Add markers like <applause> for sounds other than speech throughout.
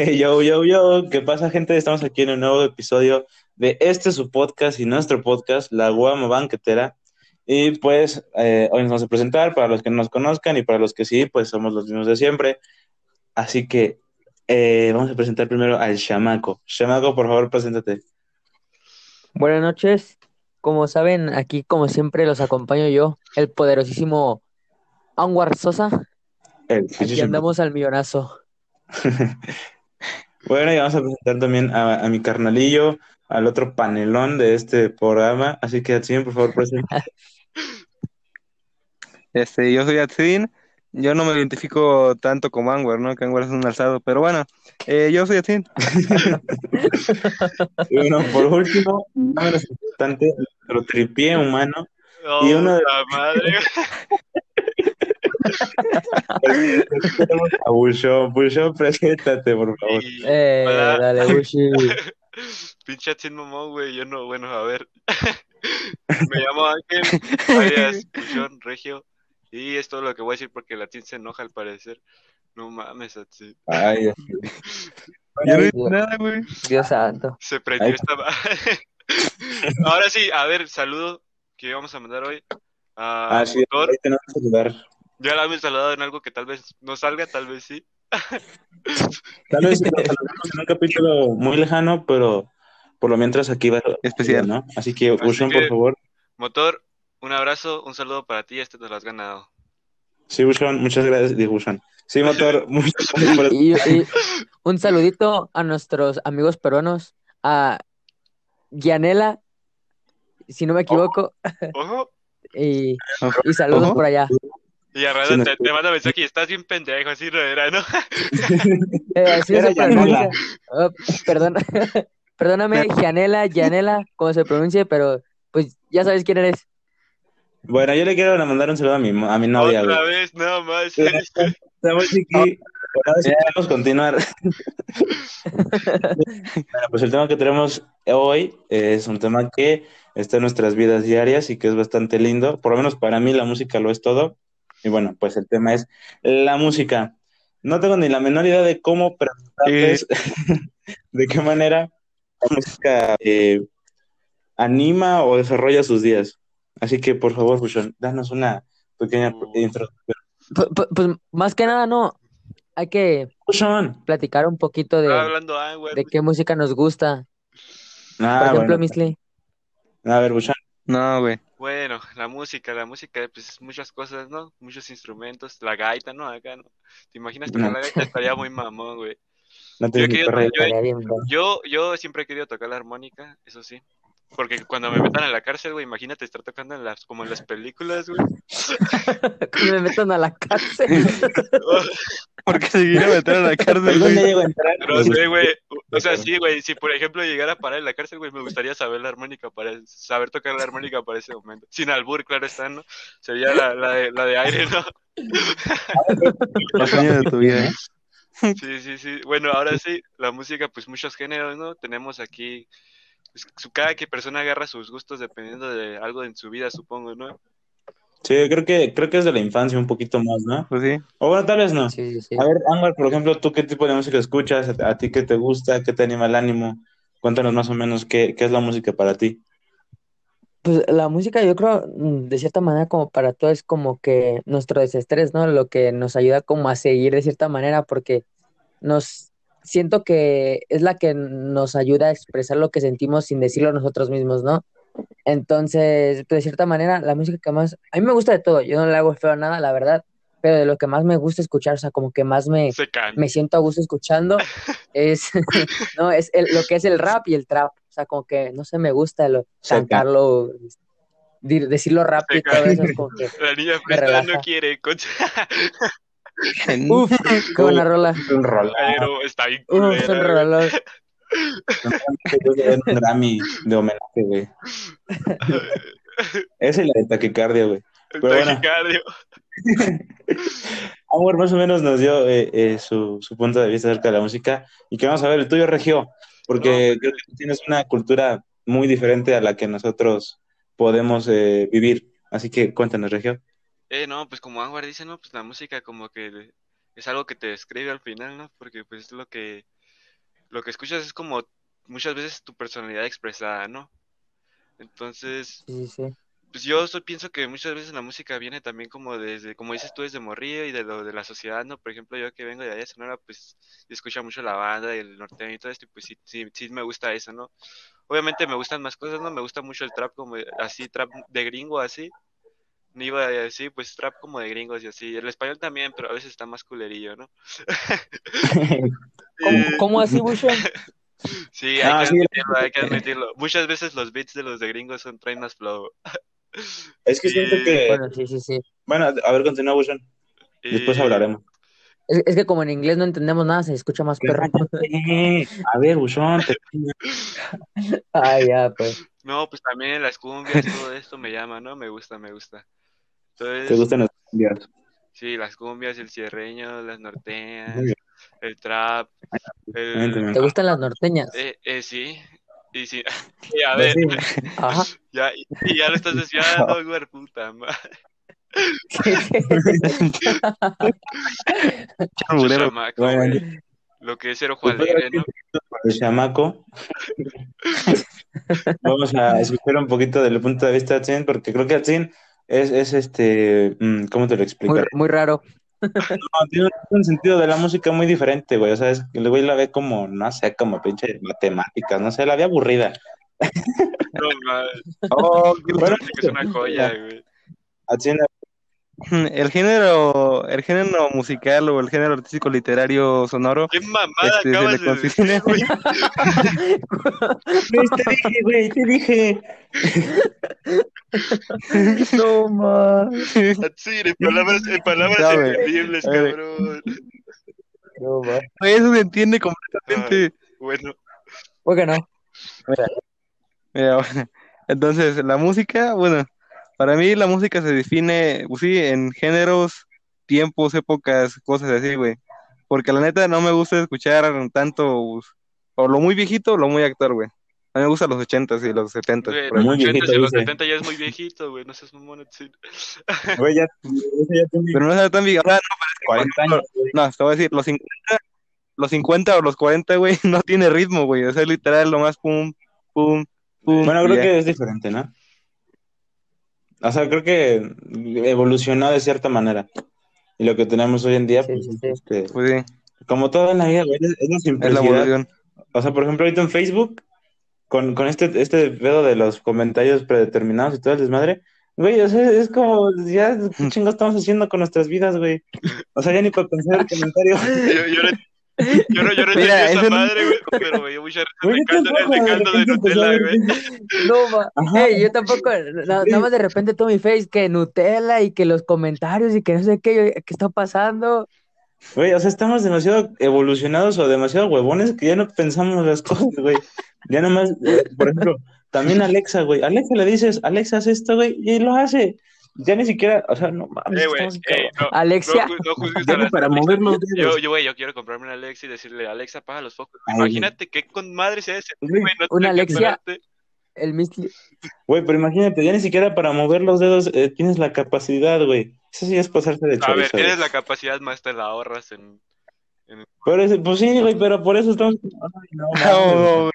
<laughs> Yo, yo, yo, ¿qué pasa, gente? Estamos aquí en un nuevo episodio de este su podcast y nuestro podcast, La Guama Banquetera. Y pues eh, hoy nos vamos a presentar para los que no nos conozcan y para los que sí, pues somos los mismos de siempre. Así que eh, vamos a presentar primero al Chamaco. Chamaco, por favor, preséntate. Buenas noches. Como saben, aquí como siempre los acompaño yo, el poderosísimo Anwar Sosa. El Aquí andamos al millonazo. <laughs> Bueno, y vamos a presentar también a, a mi carnalillo, al otro panelón de este programa. Así que, Atsin, por favor, presenta. Este, yo soy Atsin, yo no me identifico tanto como Anwar, ¿no? Que Anwar es un alzado, pero bueno, eh, yo soy Atsin. Y <laughs> bueno, por último, no menos importante, nuestro tripié humano. Y uno de- la madre. <laughs> <laughs> A Bulsho. Bulsho, preséntate, por favor. Y- Eh, Hola. dale, Bushi. <laughs> Pinche Atsin mamón, güey. Yo no, bueno, a ver. <laughs> Me llamo Ángel, alias Puchón Regio. Y es todo lo que voy a decir porque el Atsin se enoja al parecer. No mames, Atsin. Ay, Dios. <laughs> Yo no hice nada, güey. Dios santo. Se prendió Ay. esta. Ahora sí, a ver, saludo que vamos a mandar hoy a Ah, sí, ahí tenemos que ayudar. Ya la hemos saludado en algo que tal vez no salga, tal vez sí. <laughs> Tal vez saludamos en un capítulo muy lejano, pero por lo mientras aquí va Especial. ¿no? Así que, Bulshon, que- por favor. Motor, un abrazo, un saludo para ti. Este te lo has ganado. Sí, Bulshon, muchas gracias. Digo, Bulshon. Sí, Motor, <laughs> muchas gracias por Y, y <laughs> un saludito a nuestros amigos peruanos, a Gianela, si no me equivoco, Ojo. y, y saludos Ojo. por allá. Y a Sí, rato no te, te manda mensaje y estás bien pendejo, así no era, ¿no? <laughs> Eh, así Era pronuncia. Oh, perdón. <laughs> Perdóname, Gianela, Gianela, como se pronuncie, pero pues ya sabes quién eres. Bueno, yo le quiero mandar un saludo a mi, a mi novia, Otra güey. vez, no más. Estamos aquí. Ahora sí <laughs> podemos continuar. Bueno, pues el tema que tenemos hoy es un tema que está en nuestras vidas diarias y que es bastante lindo. Por lo menos para mí la música lo es todo. Y bueno, pues el tema es la música. No tengo ni la menor idea de cómo preguntarles <laughs> de qué manera la música eh, anima o desarrolla sus días. Así que por favor, Bushon, danos una pequeña Uh. introducción. Pues, pues- pues, más que nada, no. Hay que Bushon. platicar un poquito de, hablando ah, güey. de qué música nos gusta. Ah, Por ejemplo, bueno. Misli. A ver, Bushon. No, güey. Bueno, la música, la música, pues muchas cosas, ¿no? Muchos instrumentos, la gaita, ¿no? Acá, ¿no? ¿Te imaginas tocar No. la gaita? Estaría muy mamón, güey. <laughs> No Yo ni que- perra idea. yo- Estaría bien, bro. Yo, yo siempre he querido tocar la armónica, eso sí. Porque cuando me metan a la cárcel, güey, imagínate estar tocando en las, como en las películas, güey. <laughs> Me metan a la cárcel. <laughs> ¿Por qué seguir a meter a la cárcel, ¿Por dónde güey? llego a entrar? No sé, güey. O sea, sí, güey. Si por ejemplo llegara a parar en la cárcel, güey, me gustaría saber la armónica para saber tocar la armónica para ese momento. Sin albur, claro está, ¿no? Sería la, la, de, la de aire, ¿no? <laughs> El sueño de tu vida, ¿eh? Sí, sí, sí. Bueno, ahora sí, la música, pues muchos géneros, ¿no? Tenemos aquí, cada que persona agarra sus gustos dependiendo de algo en su vida, supongo, ¿no? Sí, creo que, creo que es de la infancia un poquito más, ¿no? Pues sí. O bueno, tal vez no. Sí, sí, sí. A ver, Ángel, por ejemplo, ¿tú qué tipo de música escuchas? ¿A, a ti qué te gusta? ¿Qué te anima el ánimo? Cuéntanos más o menos qué, qué es la música para ti. Pues la música, yo creo, mm, de cierta manera, como para todo, es como que nuestro desestrés, ¿no? Lo que nos ayuda como a seguir de cierta manera, porque nos siento que es la que nos ayuda a expresar lo que sentimos sin decirlo nosotros mismos, ¿no? Entonces, de cierta manera, la música que más, a mí me gusta de todo, yo no le hago feo a nada, la verdad, pero de lo que más me gusta escuchar, o sea, como que más me, me siento a gusto escuchando <laughs> es, <laughs> no, es el- lo que es el rap y el trap. O sea, como que no sé, me gusta lo, cantarlo, decirlo rápido y todo eso. Es como que, <laughs> La niña Me no quiere, concha. Uf, <laughs> qué buena rola. Un rol. Pero está bien Uf, son güey. rolos. un Grammy de homenaje, güey. <laughs> Esa y la de taquicardia, güey. El Pero bueno. taquicardio. <laughs> Amor más o menos nos dio eh, eh, su, su punto de vista acerca de la música y que vamos a ver el tuyo, Regio, porque creo que tú tienes una cultura muy diferente a la que nosotros podemos eh, vivir. Así que cuéntanos, Regio. Eh, no, pues como Anwar dice, ¿no? Pues la música como que es algo que te describe al final, ¿no? Porque pues es lo que lo que escuchas es como muchas veces tu personalidad expresada, ¿no? Entonces, Sí, sí, sí. pues yo so- pienso que muchas veces la música viene también como desde, como dices tú, desde morrillo y de lo de la sociedad, ¿no? Por ejemplo, yo que vengo de allá de Sonora, pues escucho mucho la banda y el norteño y todo esto, y pues sí, sí, sí me gusta eso, ¿no? Obviamente me gustan más cosas, ¿no? Me gusta mucho el trap como así, trap de gringo así. No iba a decir, pues trap como de gringos y así. El español también, pero a veces está más culerillo, ¿no? <laughs> ¿Cómo, Eh, cómo así, <laughs> Bushon? Sí, hay Ah, que sí. admitirlo, hay que admitirlo. Muchas veces los beats de los de gringos son traen más flow. <laughs> Es que siento que. Bueno, sí, sí, sí. Bueno, a ver, continúa, Bushon. Después hablaremos. Es, es que como en inglés no entendemos nada, se escucha más perro. Eh, A ver, Bushon. te- Ah, ya, pues. No, pues también las cumbias, todo esto me llama, ¿no? Me gusta, me gusta. Entonces, ¿Te gustan las cumbias? sí, las cumbias, el cierreño, las norteñas, el trap, el... ¿Te gustan las norteñas? Eh, eh, sí, y sí, <laughs> y a Pues ver, sí. <laughs> Ajá. ya, y ya lo estás desviando, <laughs> güey, puta madre. Chamaco, Bueno. Lo que es ser ojo alegre, ¿no? el chamaco. Vamos a escuchar un poquito del punto de vista de Atsin, porque creo que Atsin es, es este, mm, ¿cómo te lo explico? Muy, muy raro. No, tiene un, sentido de la música muy diferente, güey. O sea, es que el güey la ve como, no sé, como pinche matemáticas, no sé, la ve aburrida. No, mames, Oh, <laughs> qué- Bueno, parece que es una joya, güey. Atsin, <laughs> el género, el género musical o el género artístico literario sonoro, ¿Qué mamada este, acabas de decir, güey? <laughs> te dije, güey, te dije. <laughs> No, ma. Sí, en palabras, en palabras entendibles, cabrón. No, ma. eso se entiende completamente. Bueno, ¿Por qué no? Mira, bueno, entonces, la música, bueno, para mí la música se define, pues sí, en géneros, tiempos, épocas, cosas así, güey. Porque la neta no me gusta escuchar tanto, pues, o lo muy viejito o lo muy actual, güey. A mí me gustan los ochentas y los setentas. güey, por ahí. los Muy 80 y los dice. 70 ya es muy viejito, güey. No seas mamón, sí. <laughs> Güey, ya, ese ya tiene Pero no es tan viejo. Ah, 40 años, güey. no, te voy a decir, los 50, los 50 o los 40, güey, <laughs> no tiene ritmo, güey. O sea, es literal, lo más pum, pum, pum. Bueno, creo ya. que es diferente, ¿no? O sea, creo que evolucionó de cierta manera. Y lo que tenemos hoy en día, Sí, pues, sí, es, sí. este, Pues sí, como todo en la vida, güey, es, es la es la simplicidad. O sea, por ejemplo, ahorita en Facebook, con, con este, este pedo de los comentarios predeterminados y todo el desmadre, güey, o sea, es como, ya, ¿qué chingo estamos haciendo con nuestras vidas, güey? O sea, ya ni para pensar el comentario. <laughs> Yo, yo, yo, no- yo no Mira, entendí esa no- madre, güey. <laughs> Pero me dio mucha risa el caldo, el de caldo Nutella, güey. <laughs> No, ma. Ajá. Ey, yo tampoco, na- nada más de repente todo mi face, que Nutella y que los comentarios y que no sé qué, ¿qué está pasando? Güey, o sea, estamos demasiado evolucionados o demasiado huevones que ya no pensamos las cosas, güey. Ya nomás, eh, por ejemplo, también Alexa, güey. Alexa le dices, Alexa, haz esto, güey, y lo hace. Ya ni siquiera, o sea, no mames, Eh, eh, no, Alexia. no, no las para mover los Yo, dedos. yo, güey, yo quiero comprarme una Alexa y decirle, Alexa, apaga los focos. Ay, Imagínate qué con madre sea ese, no una Alexia. El misli. Güey, pero imagínate, ya ni siquiera para mover los dedos eh, tienes la capacidad, güey. Eso sí es pasarse de A ver, chorizo, tienes la capacidad, más te la ahorras en... Pero ese- pues sí, güey, pero por eso estamos... Ay, no, <laughs> No,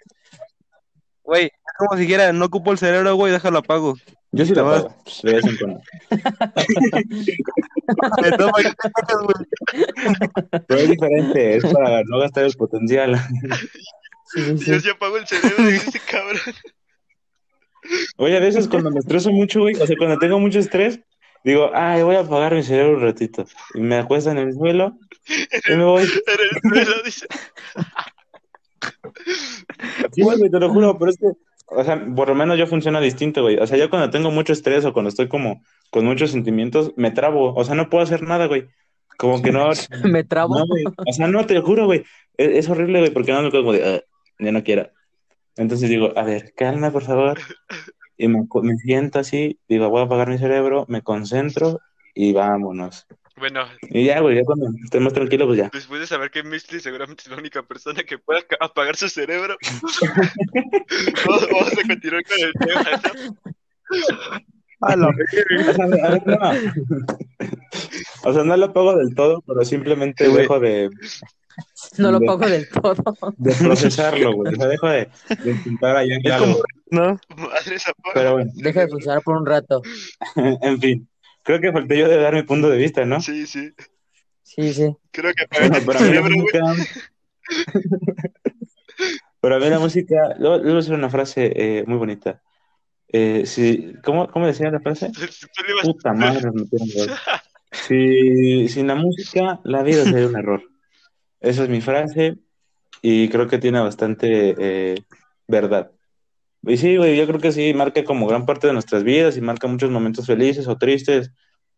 güey. Como si dijera, no ocupo el cerebro, güey, déjalo apago. Yo sí Te lo vas. pago. Pues, de vez en cuando. Me toma y te sacas, güey. <laughs> Pero es diferente, es para no gastar el potencial. Sí, sí, sí. Yo sí apago el cerebro de ese cabrón. Oye, a veces cuando me estreso mucho, güey, o sea, cuando tengo mucho estrés, digo, ay, voy a apagar mi cerebro un ratito. Y me acuesto en el suelo y me voy. <laughs> En el suelo, dice. Sí, güey, te lo juro, pero es que, o sea, por lo menos yo funciona distinto, güey. O sea, yo cuando tengo mucho estrés o cuando estoy como con muchos sentimientos, me trabo. O sea, no puedo hacer nada, güey. Como que no, <laughs> Me trabo. no, güey. O sea, no, te juro, güey. Es, es horrible, güey, porque no me quedo como de, "Ah, ya no quiero. Entonces digo, a ver, calma, por favor. Y me siento así, digo, voy a apagar mi cerebro, me concentro y vámonos. Bueno, Y ya, güey, ya cuando estoy más tranquilo, pues ya. después de saber que Misty seguramente es la única persona que pueda apagar su cerebro, <laughs> vamos, vamos a continuar con el tema. A O sea, <laughs> a ver, no. O sea, no lo apago del todo, pero simplemente Sí, dejo de, No lo De- pago del todo. de procesarlo, güey. O sea, dejo de, de intentar algo. como, ¿no? Madre esa porra. Pero bueno, Deja de funcionar por un rato. <laughs> en fin. Creo que falté yo de dar mi punto de vista, ¿no? Sí, sí. Sí, sí. Creo que tu <laughs> para mí la música. Para mí la música. A decir una frase eh, muy bonita. Eh, si, ¿cómo, ¿Cómo decía la frase? <laughs> Tú le ibas- Puta madre, <laughs> me metieron gol. Si, sin la música, la vida sería un error. Esa es mi frase y creo que tiene bastante eh, verdad. Y sí, güey, yo creo que sí, marca como gran parte de nuestras vidas y marca muchos momentos felices o tristes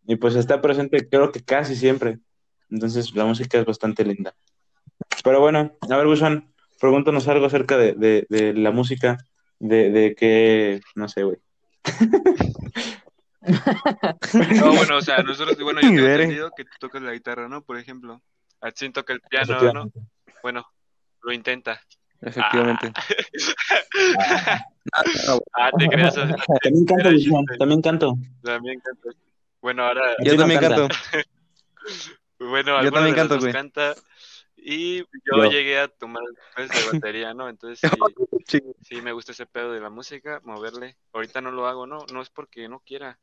y pues está presente creo que casi siempre. Entonces la música es bastante linda. Pero bueno, a ver, Bushman, pregúntanos algo acerca de, de, de la música, de, de que, no sé, güey. <laughs> No, bueno, o sea, nosotros, bueno, yo <laughs> tengo entendido que tú tocas la guitarra, ¿no? Por ejemplo. Atsin toca el piano, ¿no? Bueno, lo intenta. Efectivamente. Ah, te creas. También canto, también canto. También. Bueno, ahora, Yo no también canta. canto. <laughs> bueno, Yo también canto, güey. canta. Y yo, Yo. llegué a tomar clases de batería, ¿no? Entonces <laughs> sí, Sí. sí me gusta ese pedo de la música, moverle. Ahorita no lo hago, ¿no? No es porque no quiera.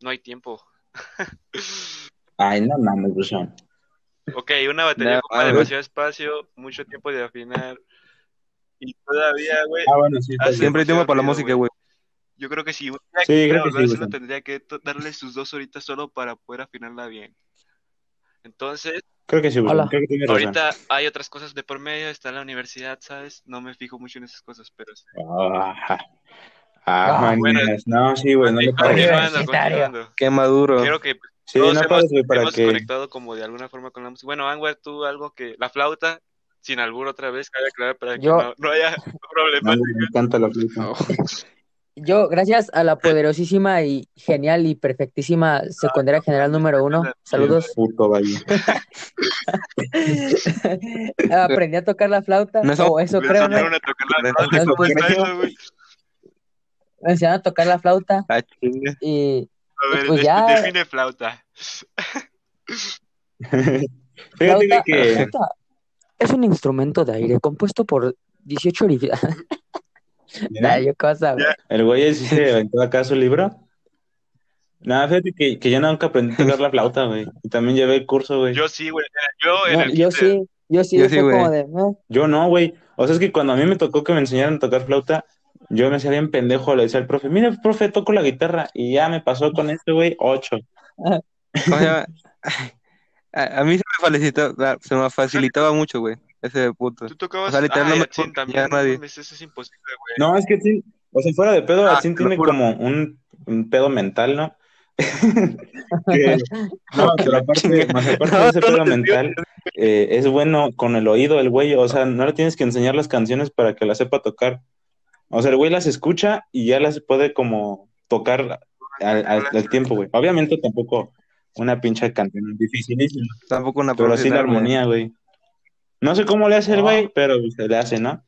No hay tiempo. <laughs> Ay, no mames, Bushman. Ok, una batería No, ocupa ah, demasiado espacio, mucho tiempo de afinar. Y todavía, güey, Ah, bueno, sí. Siempre hay tiempo para la música, güey. yo creo que si Sí, quisiera creo que sí, tendría que to- darle sus dos horitas solo para poder afinarla bien. Entonces, Creo que sí. Hola. Creo que tienes razón. ahorita hay otras cosas de por medio, está la universidad, ¿sabes? No me fijo mucho en esas cosas, pero sí. Ah, ah, Ah, bueno. manías. No, sí, güey, no le pares. Qué maduro. Creo que Sí, no hemos, pares, güey, para hemos que... conectado como de alguna forma con la música. Bueno, Anwar, tú algo que... La flauta, sin albur otra vez, cabe aclarar para que Yo- no, no haya <laughs> No, problema. me encanta la. No. <laughs> Yo, gracias a la poderosísima y genial y perfectísima secundaria general número uno, saludos, Puto <laughs> aprendí a tocar la flauta, No, eso- o eso creo, ¿no? enseñaron a tocar la flauta, ¿cómo enseñaron- está eso, güey? Me enseñaron a tocar la flauta Ah, y A ver, Pues ya- define flauta. Fíjate que... flauta es un instrumento de aire compuesto por 18 orificios. Nah, yo cosa, güey. El güey sí se aventó acá su libro. Nada, fíjate que, que yo nunca aprendí a tocar la flauta, güey. Y también llevé el curso, güey. Yo, Yo sí, güey. Yo en No, el yo sí, yo sí, Yo sí, güey. como de, "Eh". no, güey. O sea, es que cuando a mí me tocó que me enseñaran a tocar flauta, yo me hacía bien pendejo. Le decía al profe, mira, profe, toco la guitarra. Y ya me pasó con este, güey, ocho. ¿Cómo se llama? <laughs> A, a mí se me facilitaba, se me facilitaba mucho, güey, ese punto. Tú tocabas. O sea, literal, ah, no también. nadie. eso es imposible, güey. No, es que sí. O sea, fuera de pedo, Ah, lo tiene juro. como un, un pedo mental, ¿no? <laughs> Que- no, <laughs> pero aparte, más aparte de ese no, pedo mental, eh, es bueno con el oído el güey, o sea, no le tienes que enseñar las canciones para que las sepa tocar. O sea, el güey las escucha y ya las puede como tocar al, al- al tiempo, güey. Obviamente tampoco una pinche canción dificilísima, Tampoco una pero sí la armonía, güey. No sé cómo le hace el güey, pero se le hace, ¿no?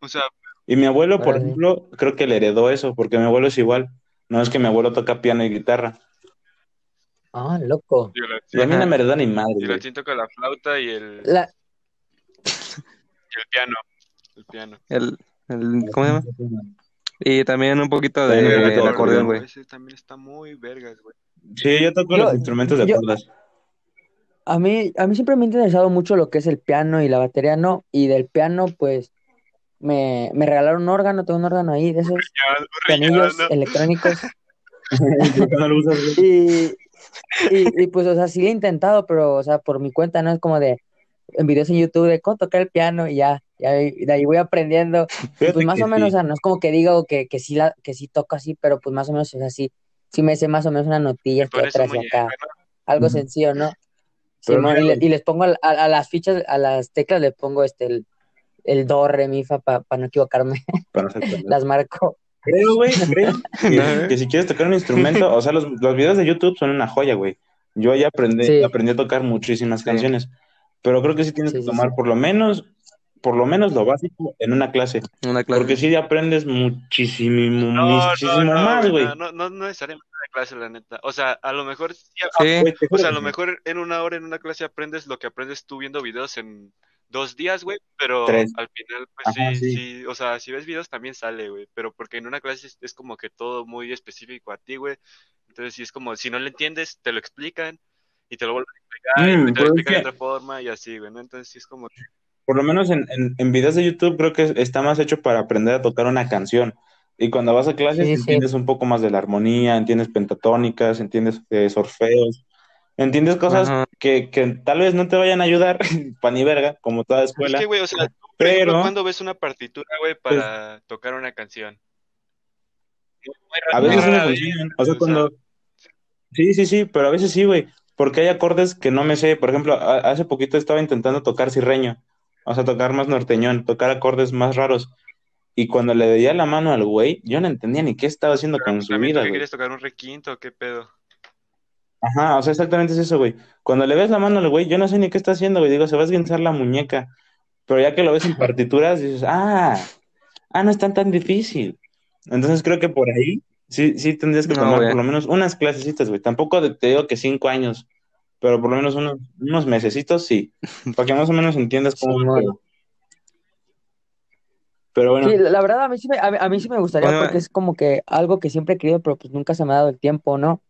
O sea, Y mi abuelo, por ejemplo, creo que le heredó eso, porque mi abuelo es igual. No es que mi abuelo toca piano y guitarra. Ah, loco. Y a mí no me heredó ni madre, la toca la flauta y el, y La, el piano. El piano. El, el, ¿cómo se llama? Y también un poquito de, poquito del de acordeón, güey. También está muy vergas, güey. Sí, yo toco Yo- los instrumentos de yo- cuerdas. a mí, a mí siempre me ha interesado mucho lo que es el piano y la batería, ¿no? Y del piano, pues, me, me regalaron un órgano, tengo un órgano ahí, de esos pianillos no. electrónicos. <laughs> Y, y, y, pues, o sea, sí lo he intentado, pero, o sea, por mi cuenta, ¿no? Es como de, en videos en YouTube de cómo tocar el piano y ya, ya de ahí voy aprendiendo. Fíjate pues más o menos, o sea, no es como que digo que, que sí la, que sí toco así, pero pues más o menos, o sea, sí, sí me sé más o menos una notilla, un hacia acá, algo sencillo, ¿no? Simón, y, le- les pongo a, a- a las fichas, a las teclas les pongo este el, el do, re, mi, fa, para no equivocarme, Para no <laughs> las marco. Creo, güey, creo <laughs> que, No. que si quieres tocar un instrumento, o sea, los, los videos de YouTube son una joya, güey. Yo ya aprendí, Sí. aprendí a tocar muchísimas Sí. canciones, pero creo que sí tienes Sí, que sí, tomar sí. por lo menos, por lo menos lo básico en una clase, Una clase. porque sí aprendes muchísimo, No, muchísimo no, no, más, güey. No, no, no necesariamente clase, la neta. O sea, a lo mejor, sí, o sea, a lo mejor en una hora en una clase aprendes lo que aprendes tú viendo videos en dos días, güey, pero Tres. al final, pues Ajá, sí, sí. sí, o sea, si ves videos también sale, güey, pero porque en una clase es, es como que todo muy específico a ti, güey. Entonces, sí es como, si no lo entiendes, te lo explican y te lo vuelven a explicar, y Mm, te lo explican de otra forma y así, güey, ¿no? Entonces, sí es como, Por lo menos en, en, en videos de YouTube creo que está más hecho para aprender a tocar una canción. Y cuando vas a clases Sí, sí. entiendes un poco más de la armonía, entiendes pentatónicas, entiendes eh, sorfeos, entiendes cosas que, que tal vez no te vayan a ayudar, <laughs> pa' ni verga, como toda es escuela. que, güey, o sea, tú, por ejemplo, Pero cuando ves una partitura, güey, para tocar una canción? Muy a veces no vez, funcionan. O sea, o sea, cuando... Sí, sí, sí, pero a veces sí, güey. Porque hay acordes que no me sé. Por ejemplo, a- hace poquito estaba intentando tocar cirreño. O sea, tocar más norteñón, tocar acordes más raros. Y cuando le veía la mano al güey, yo no entendía ni qué estaba haciendo con su vida, que güey. quieres tocar un requinto, ¿o ¿qué pedo? Ajá, o sea, exactamente es eso, güey. Cuando le ves la mano al güey, yo no sé ni qué está haciendo, güey. Digo, se va a esguinzar la muñeca. Pero ya que lo ves en partituras, dices, ah, ah, no es tan tan difícil. Entonces creo que por ahí sí, sí tendrías que No, tomar güey. por lo menos unas clasecitas, güey. Tampoco te digo que cinco años, pero por lo menos unos, unos mesecitos, sí. Para que más o menos entiendas cómo Simón. pedo. Pero bueno, Sí, la verdad a mí sí me, a mí, a mí sí me gustaría Bueno, porque es como que algo que siempre he querido, pero pues nunca se me ha dado el tiempo, ¿no?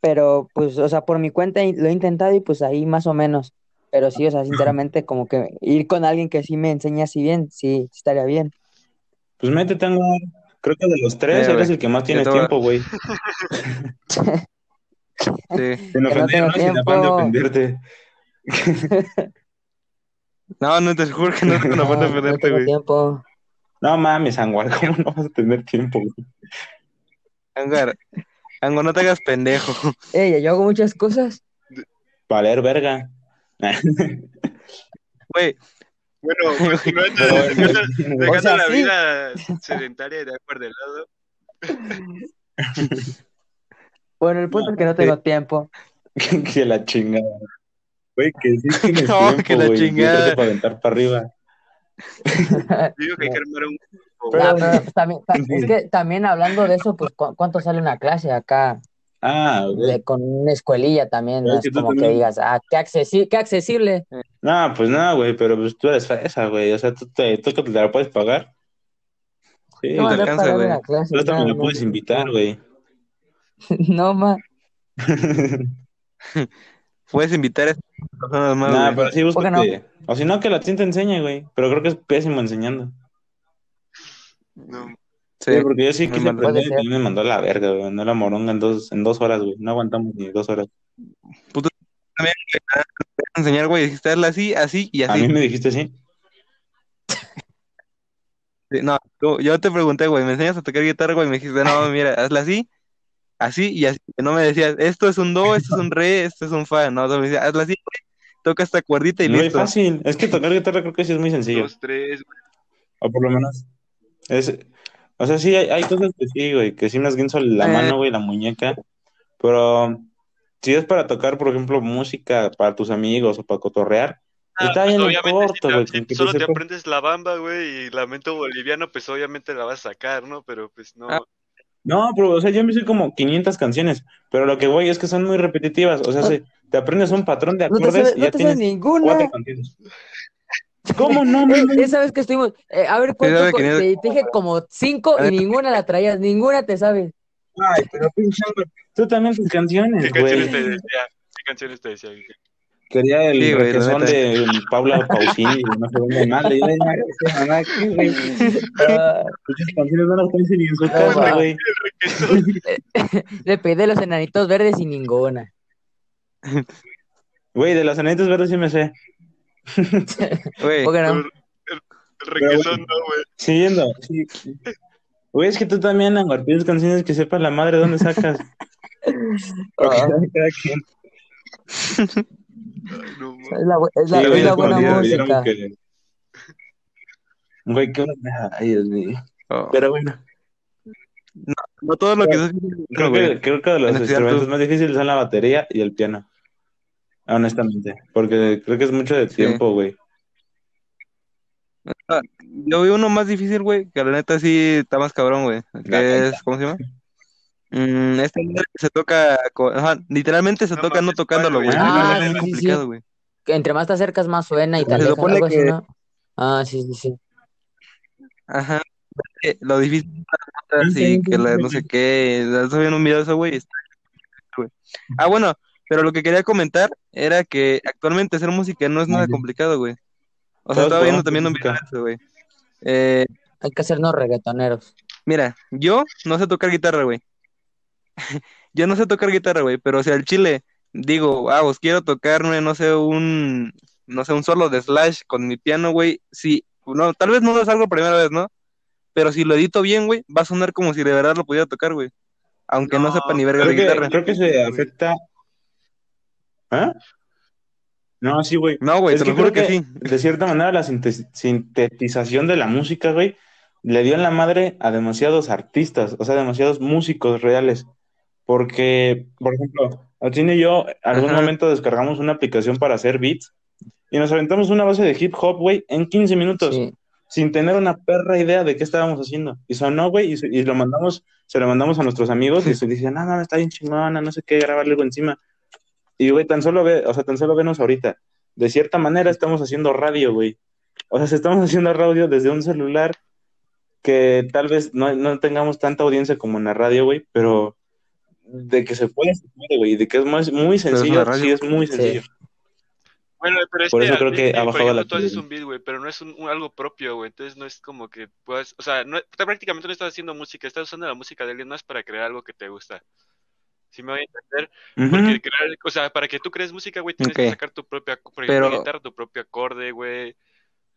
Pero pues, o sea, por mi cuenta lo he intentado y pues ahí más o menos. Pero sí, o sea, sinceramente como que ir con alguien que sí me enseñe así bien, sí, estaría bien. pues métete, tengo, creo que de los tres eres el que más tienes tiempo, güey. <laughs> <laughs> Sí. Sin no tengo ¿no? Sin afán de tiempo. ofenderte. <laughs> No, no te juro que no afán de ofenderte, tengo güey. tiempo. No mames, Anguar, <laughs> ¿cómo no vas a tener tiempo, güey? Ango, no te hagas pendejo. Ey, yo hago muchas cosas. Valer verga. Güey, Bueno, <laughs> dejando, dejando O sea, la sí. vida sedentaria y de acuerdo de lado. Bueno, el punto es que no tengo tiempo. <laughs> que la chingada. Güey, que sí <laughs> tienes No, tiempo, que la chingada. Para aventar para arriba. <laughs> Digo que hay que armar un Pero- pues también, es que también hablando de eso, pues ¿cu- ¿cuánto sale una clase acá? Ah, güey. De- con una escuelilla también, no Es que como que también- digas, ah, qué, accesi- qué accesible. No, pues nada, güey, pero pues tú eres fresa, güey. O sea, tú, te, tú que te la puedes pagar. Sí, No, te alcanza, güey. tú lo no, puedes invitar, no. güey. <laughs> No, ma. <laughs> puedes invitar a estas personas más, Nah, pero sí, ¿Por qué búscate. O si no, que la tinta enseñe, güey. Pero creo que es pésimo enseñando. No, Sí, Sí, porque yo sí quise aprender y también me mandó a la verga, güey. No la moronga en dos, en dos horas, güey. No aguantamos ni dos horas. También, güey, te voy a enseñar, güey, dijiste hazla así, así y A así. mí me dijiste así. Sí, No, tú- yo te pregunté, güey, ¿me enseñas a tocar guitarra, güey? Y me dijiste, no, mira, hazla así, así y así. No me decías, esto es un do, esto es un re, esto es un fa. No, me decías, hazla así, güey, toca esta cuerdita y Muy listo. fácil. Es que tocar guitarra creo que sí es muy sencillo. dos, tres, güey. O por lo menos. Es, o sea, sí, hay, hay cosas que sí, güey, que sí me esguinzo la Eh. mano, güey, la muñeca. Pero si es para tocar, por ejemplo, música para tus amigos o para cotorrear, Ah, está pues, bien en obviamente, corto, si, güey. si solo te aprendes la bamba, güey, y lamento boliviano, pues obviamente la vas a sacar, ¿no? Pero pues no. Ah. No, pero, o sea, yo me sé como 500 canciones, pero lo que voy es que son muy repetitivas. O sea, si te aprendes un patrón de No te acordes y no ya te tienes ninguna. cuatro canciones. ¿Cómo no, <laughs> esa vez que estuvimos, eh, a ver, ¿cuánto te, te dije como cinco y ninguna la traías, ninguna te sabes. Ay, pero pinche tú también tus canciones, ¿Qué canciones te decía? ¿Qué canciones te decía? Quería el Sí, güey, la requesón neta. de Paula Pausini, no sé dónde más. Le digo, "Ay, madre, esa mamá, ¿qué, güey? Ah, Muchas canciones no las conocen ni en su No, casa, güey. <laughs> le pedí los enanitos verdes y ninguna. <laughs> Güey, de las enanitas verdes sí me sé. <laughs> Güey, ¿Por qué no? El, el requesón, no, güey. Siguiendo, sí. Güey, es que tú también, Anguar, pides canciones que sepas la madre dónde sacas. Porque Ah. cada quien. Ay, no. Es la, es la, Sí, es güey, la es buena música. vieron que- Güey, qué onda. Ay, Dios mío. oh, Pero bueno, no todo lo que estás creo que, creo que de los especial instrumentos tú. más difíciles son la batería y el piano. Honestamente. Porque creo que es mucho de tiempo, güey. Yo vi uno más difícil, güey, que la neta sí está más cabrón, güey. Que es, ¿cómo se llama? Mm, esta madre que se toca, co- ajá, literalmente se No toca no mames, tocándolo, ¿cuál, güey. Es Ah, madre sí, muy sí, sí. complicado, güey. Que entre más te acercas, más suena y te Se alejas, supone algo así, que- ¿no? Ah, sí, sí, sí. Ajá. Eh, Lo difícil Sí, y sí, que la, no sé qué. Estoy viendo un video de eso, güey. está- <laughs> güey. Ah, bueno, pero lo que quería comentar era que actualmente hacer música no es nada complicado, güey. O sea, Todos estaba viendo podemos también un video de eso, güey. Eh, Hay que hacernos reggaetoneros. mira, yo no sé tocar guitarra, güey. <laughs> Yo no sé tocar guitarra, güey, pero si al chile digo, ah, pues quiero tocarme, no sé, un, no sé, un solo de Slash con mi piano, güey, sí, no, tal vez no lo salgo primera vez, ¿no? Pero si lo edito bien, güey, va a sonar como si de verdad lo pudiera tocar, güey. Aunque no, No, sepa ni verga de que, guitarra. creo que se afecta. ¿Ah? No, sí, güey. No, güey, te que lo juro creo que que, sí. de cierta manera, la sinte- sintetización de la música, güey, le dio en la madre a demasiados artistas, o sea, demasiados músicos reales. Porque, por ejemplo, Alcine y yo, algún Ajá. momento descargamos una aplicación para hacer beats y nos aventamos una base de hip hop, güey, en 15 minutos, Sí. sin tener una perra idea de qué estábamos haciendo. Y sonó, güey, y, se- y lo mandamos, se lo mandamos a nuestros amigos y se dicen, no, no, está bien chingona, no sé qué, grabarle algo encima. Y, güey, tan solo ve, o sea, tan solo venos ahorita. De cierta manera estamos haciendo radio, güey. O sea, si estamos haciendo radio desde un celular que tal vez no, no tengamos tanta audiencia como en la radio, güey, pero de que se puede, se puede, güey. De que es muy, muy es sencillo, radio. sí es muy Sí. sencillo. Bueno, pero es Por que eso creo que ha bajado la tú haces un beat, güey, pero no es un, un- algo propio, güey. Entonces no es como que puedas, o sea, no, prácticamente no estás haciendo música, estás usando la música de alguien más para crear algo que te gusta. ¿Sí me voy a entender? Porque crear, o sea, para que tú crees música, güey, tienes que sacar tu propia, por ejemplo, Pero- guitarra, tu propio acorde, güey,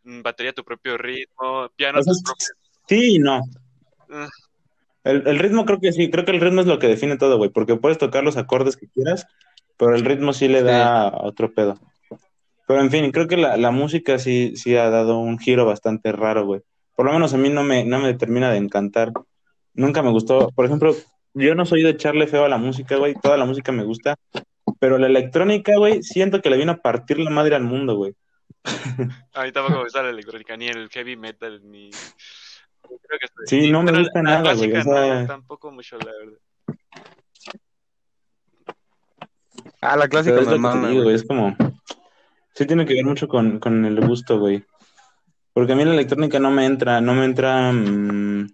mm, batería, tu propio ritmo, piano, O sea, tus propios... sí y no. Ah, El, el ritmo creo que sí, creo que el ritmo es lo que define todo, güey, porque puedes tocar los acordes que quieras, pero el ritmo sí le Sí. da otro pedo. Pero en fin, creo que la, la música sí, sí ha dado un giro bastante raro, güey. Por lo menos a mí no me, no me termina de encantar. Nunca me gustó. Por ejemplo, yo no soy de echarle feo a la música, güey. Toda la música me gusta. Pero la electrónica, güey, siento que le vino a partir la madre al mundo, güey. <laughs> a mí tampoco me gusta la electrónica, ni el heavy metal, ni... Creo que estoy- Sí, no me pero gusta la nada, güey, o sea- no, tampoco mucho, la verdad. Ah, la clásica Pero es güey. digo, güey, es como... Sí tiene que ver mucho con, con el gusto, güey. Porque a mí la electrónica no me entra, no me entra mm,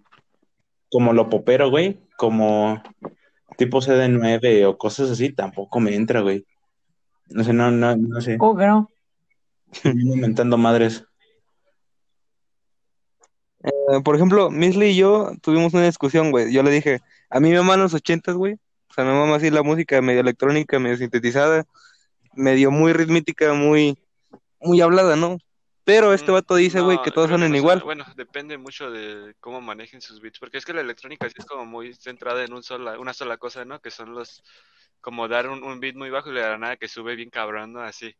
como lo popero, güey. Como tipo CD9 o cosas así, tampoco me entra, güey. No sé, no, no, no sé. ¿Cómo que no? Vivo inventando madres. Eh, por ejemplo, Misley y yo tuvimos una discusión, güey. Yo le dije, a mí me maman los ochentas, güey. O sea, me mama así la música medio electrónica, medio sintetizada, medio muy rítmica, muy, muy hablada, ¿no? Pero este Mm, vato dice, güey, no, que todos suenan no igual. Bueno, depende mucho de cómo manejen sus beats, porque es que la electrónica sí es como muy centrada en un sola, una sola cosa, ¿no? Que son los, como dar un, un beat muy bajo y de la nada que sube bien cabrón, ¿no? Así.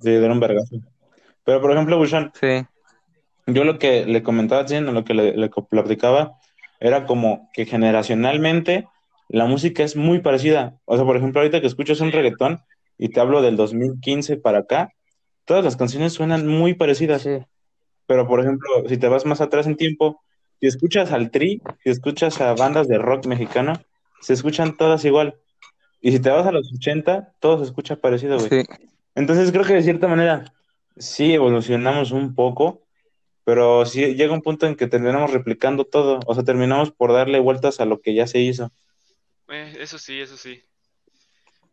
Sí, dar un vergazo. Pero, por ejemplo, Bushan, Sí. Yo lo que le comentaba, sí, lo que le, le platicaba, era como que generacionalmente la música es muy parecida. O sea, por ejemplo, ahorita que escuchas un reggaetón y te hablo del 2015 para acá, todas las canciones suenan muy parecidas. Sí. Pero, por ejemplo, si te vas más atrás en tiempo, si escuchas al Tri, si escuchas a bandas de rock mexicano, se escuchan todas igual. Y si te vas a los 80, todo se escucha parecido, güey. Sí. Entonces creo que de cierta manera sí evolucionamos un poco, pero sí llega un punto en que terminamos replicando todo, o sea, terminamos por darle vueltas a lo que ya se hizo. Eh, eso sí, eso sí.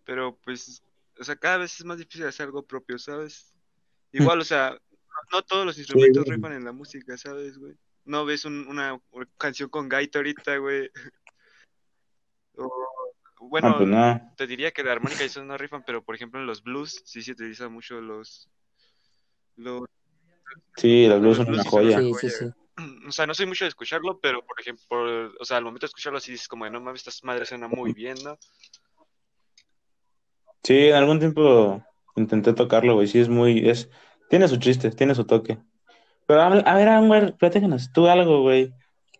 Pero pues, o sea, cada vez es más difícil hacer algo propio, ¿sabes? <laughs> Igual, o sea, no, todos los instrumentos rifan en la música, ¿sabes, güey? No ves un- una canción con gaita ahorita, güey. <laughs> O, bueno, Ah, pues no. te diría que la armónica y eso no rifan, pero por ejemplo en los blues sí se utilizan mucho los... los Sí, las blues Los son una blues son joya. una Sí, joya, sí, <clears throat> sí. o sea, no soy mucho de escucharlo, pero por ejemplo, o sea, al momento de escucharlo sí es como, de, no mames, estas madres suenan muy bien, ¿no? Sí, en algún tiempo intenté tocarlo, güey, sí es muy, es, tiene su chiste, tiene su toque. Pero a, a ver, Amber, platícanos tú algo, güey,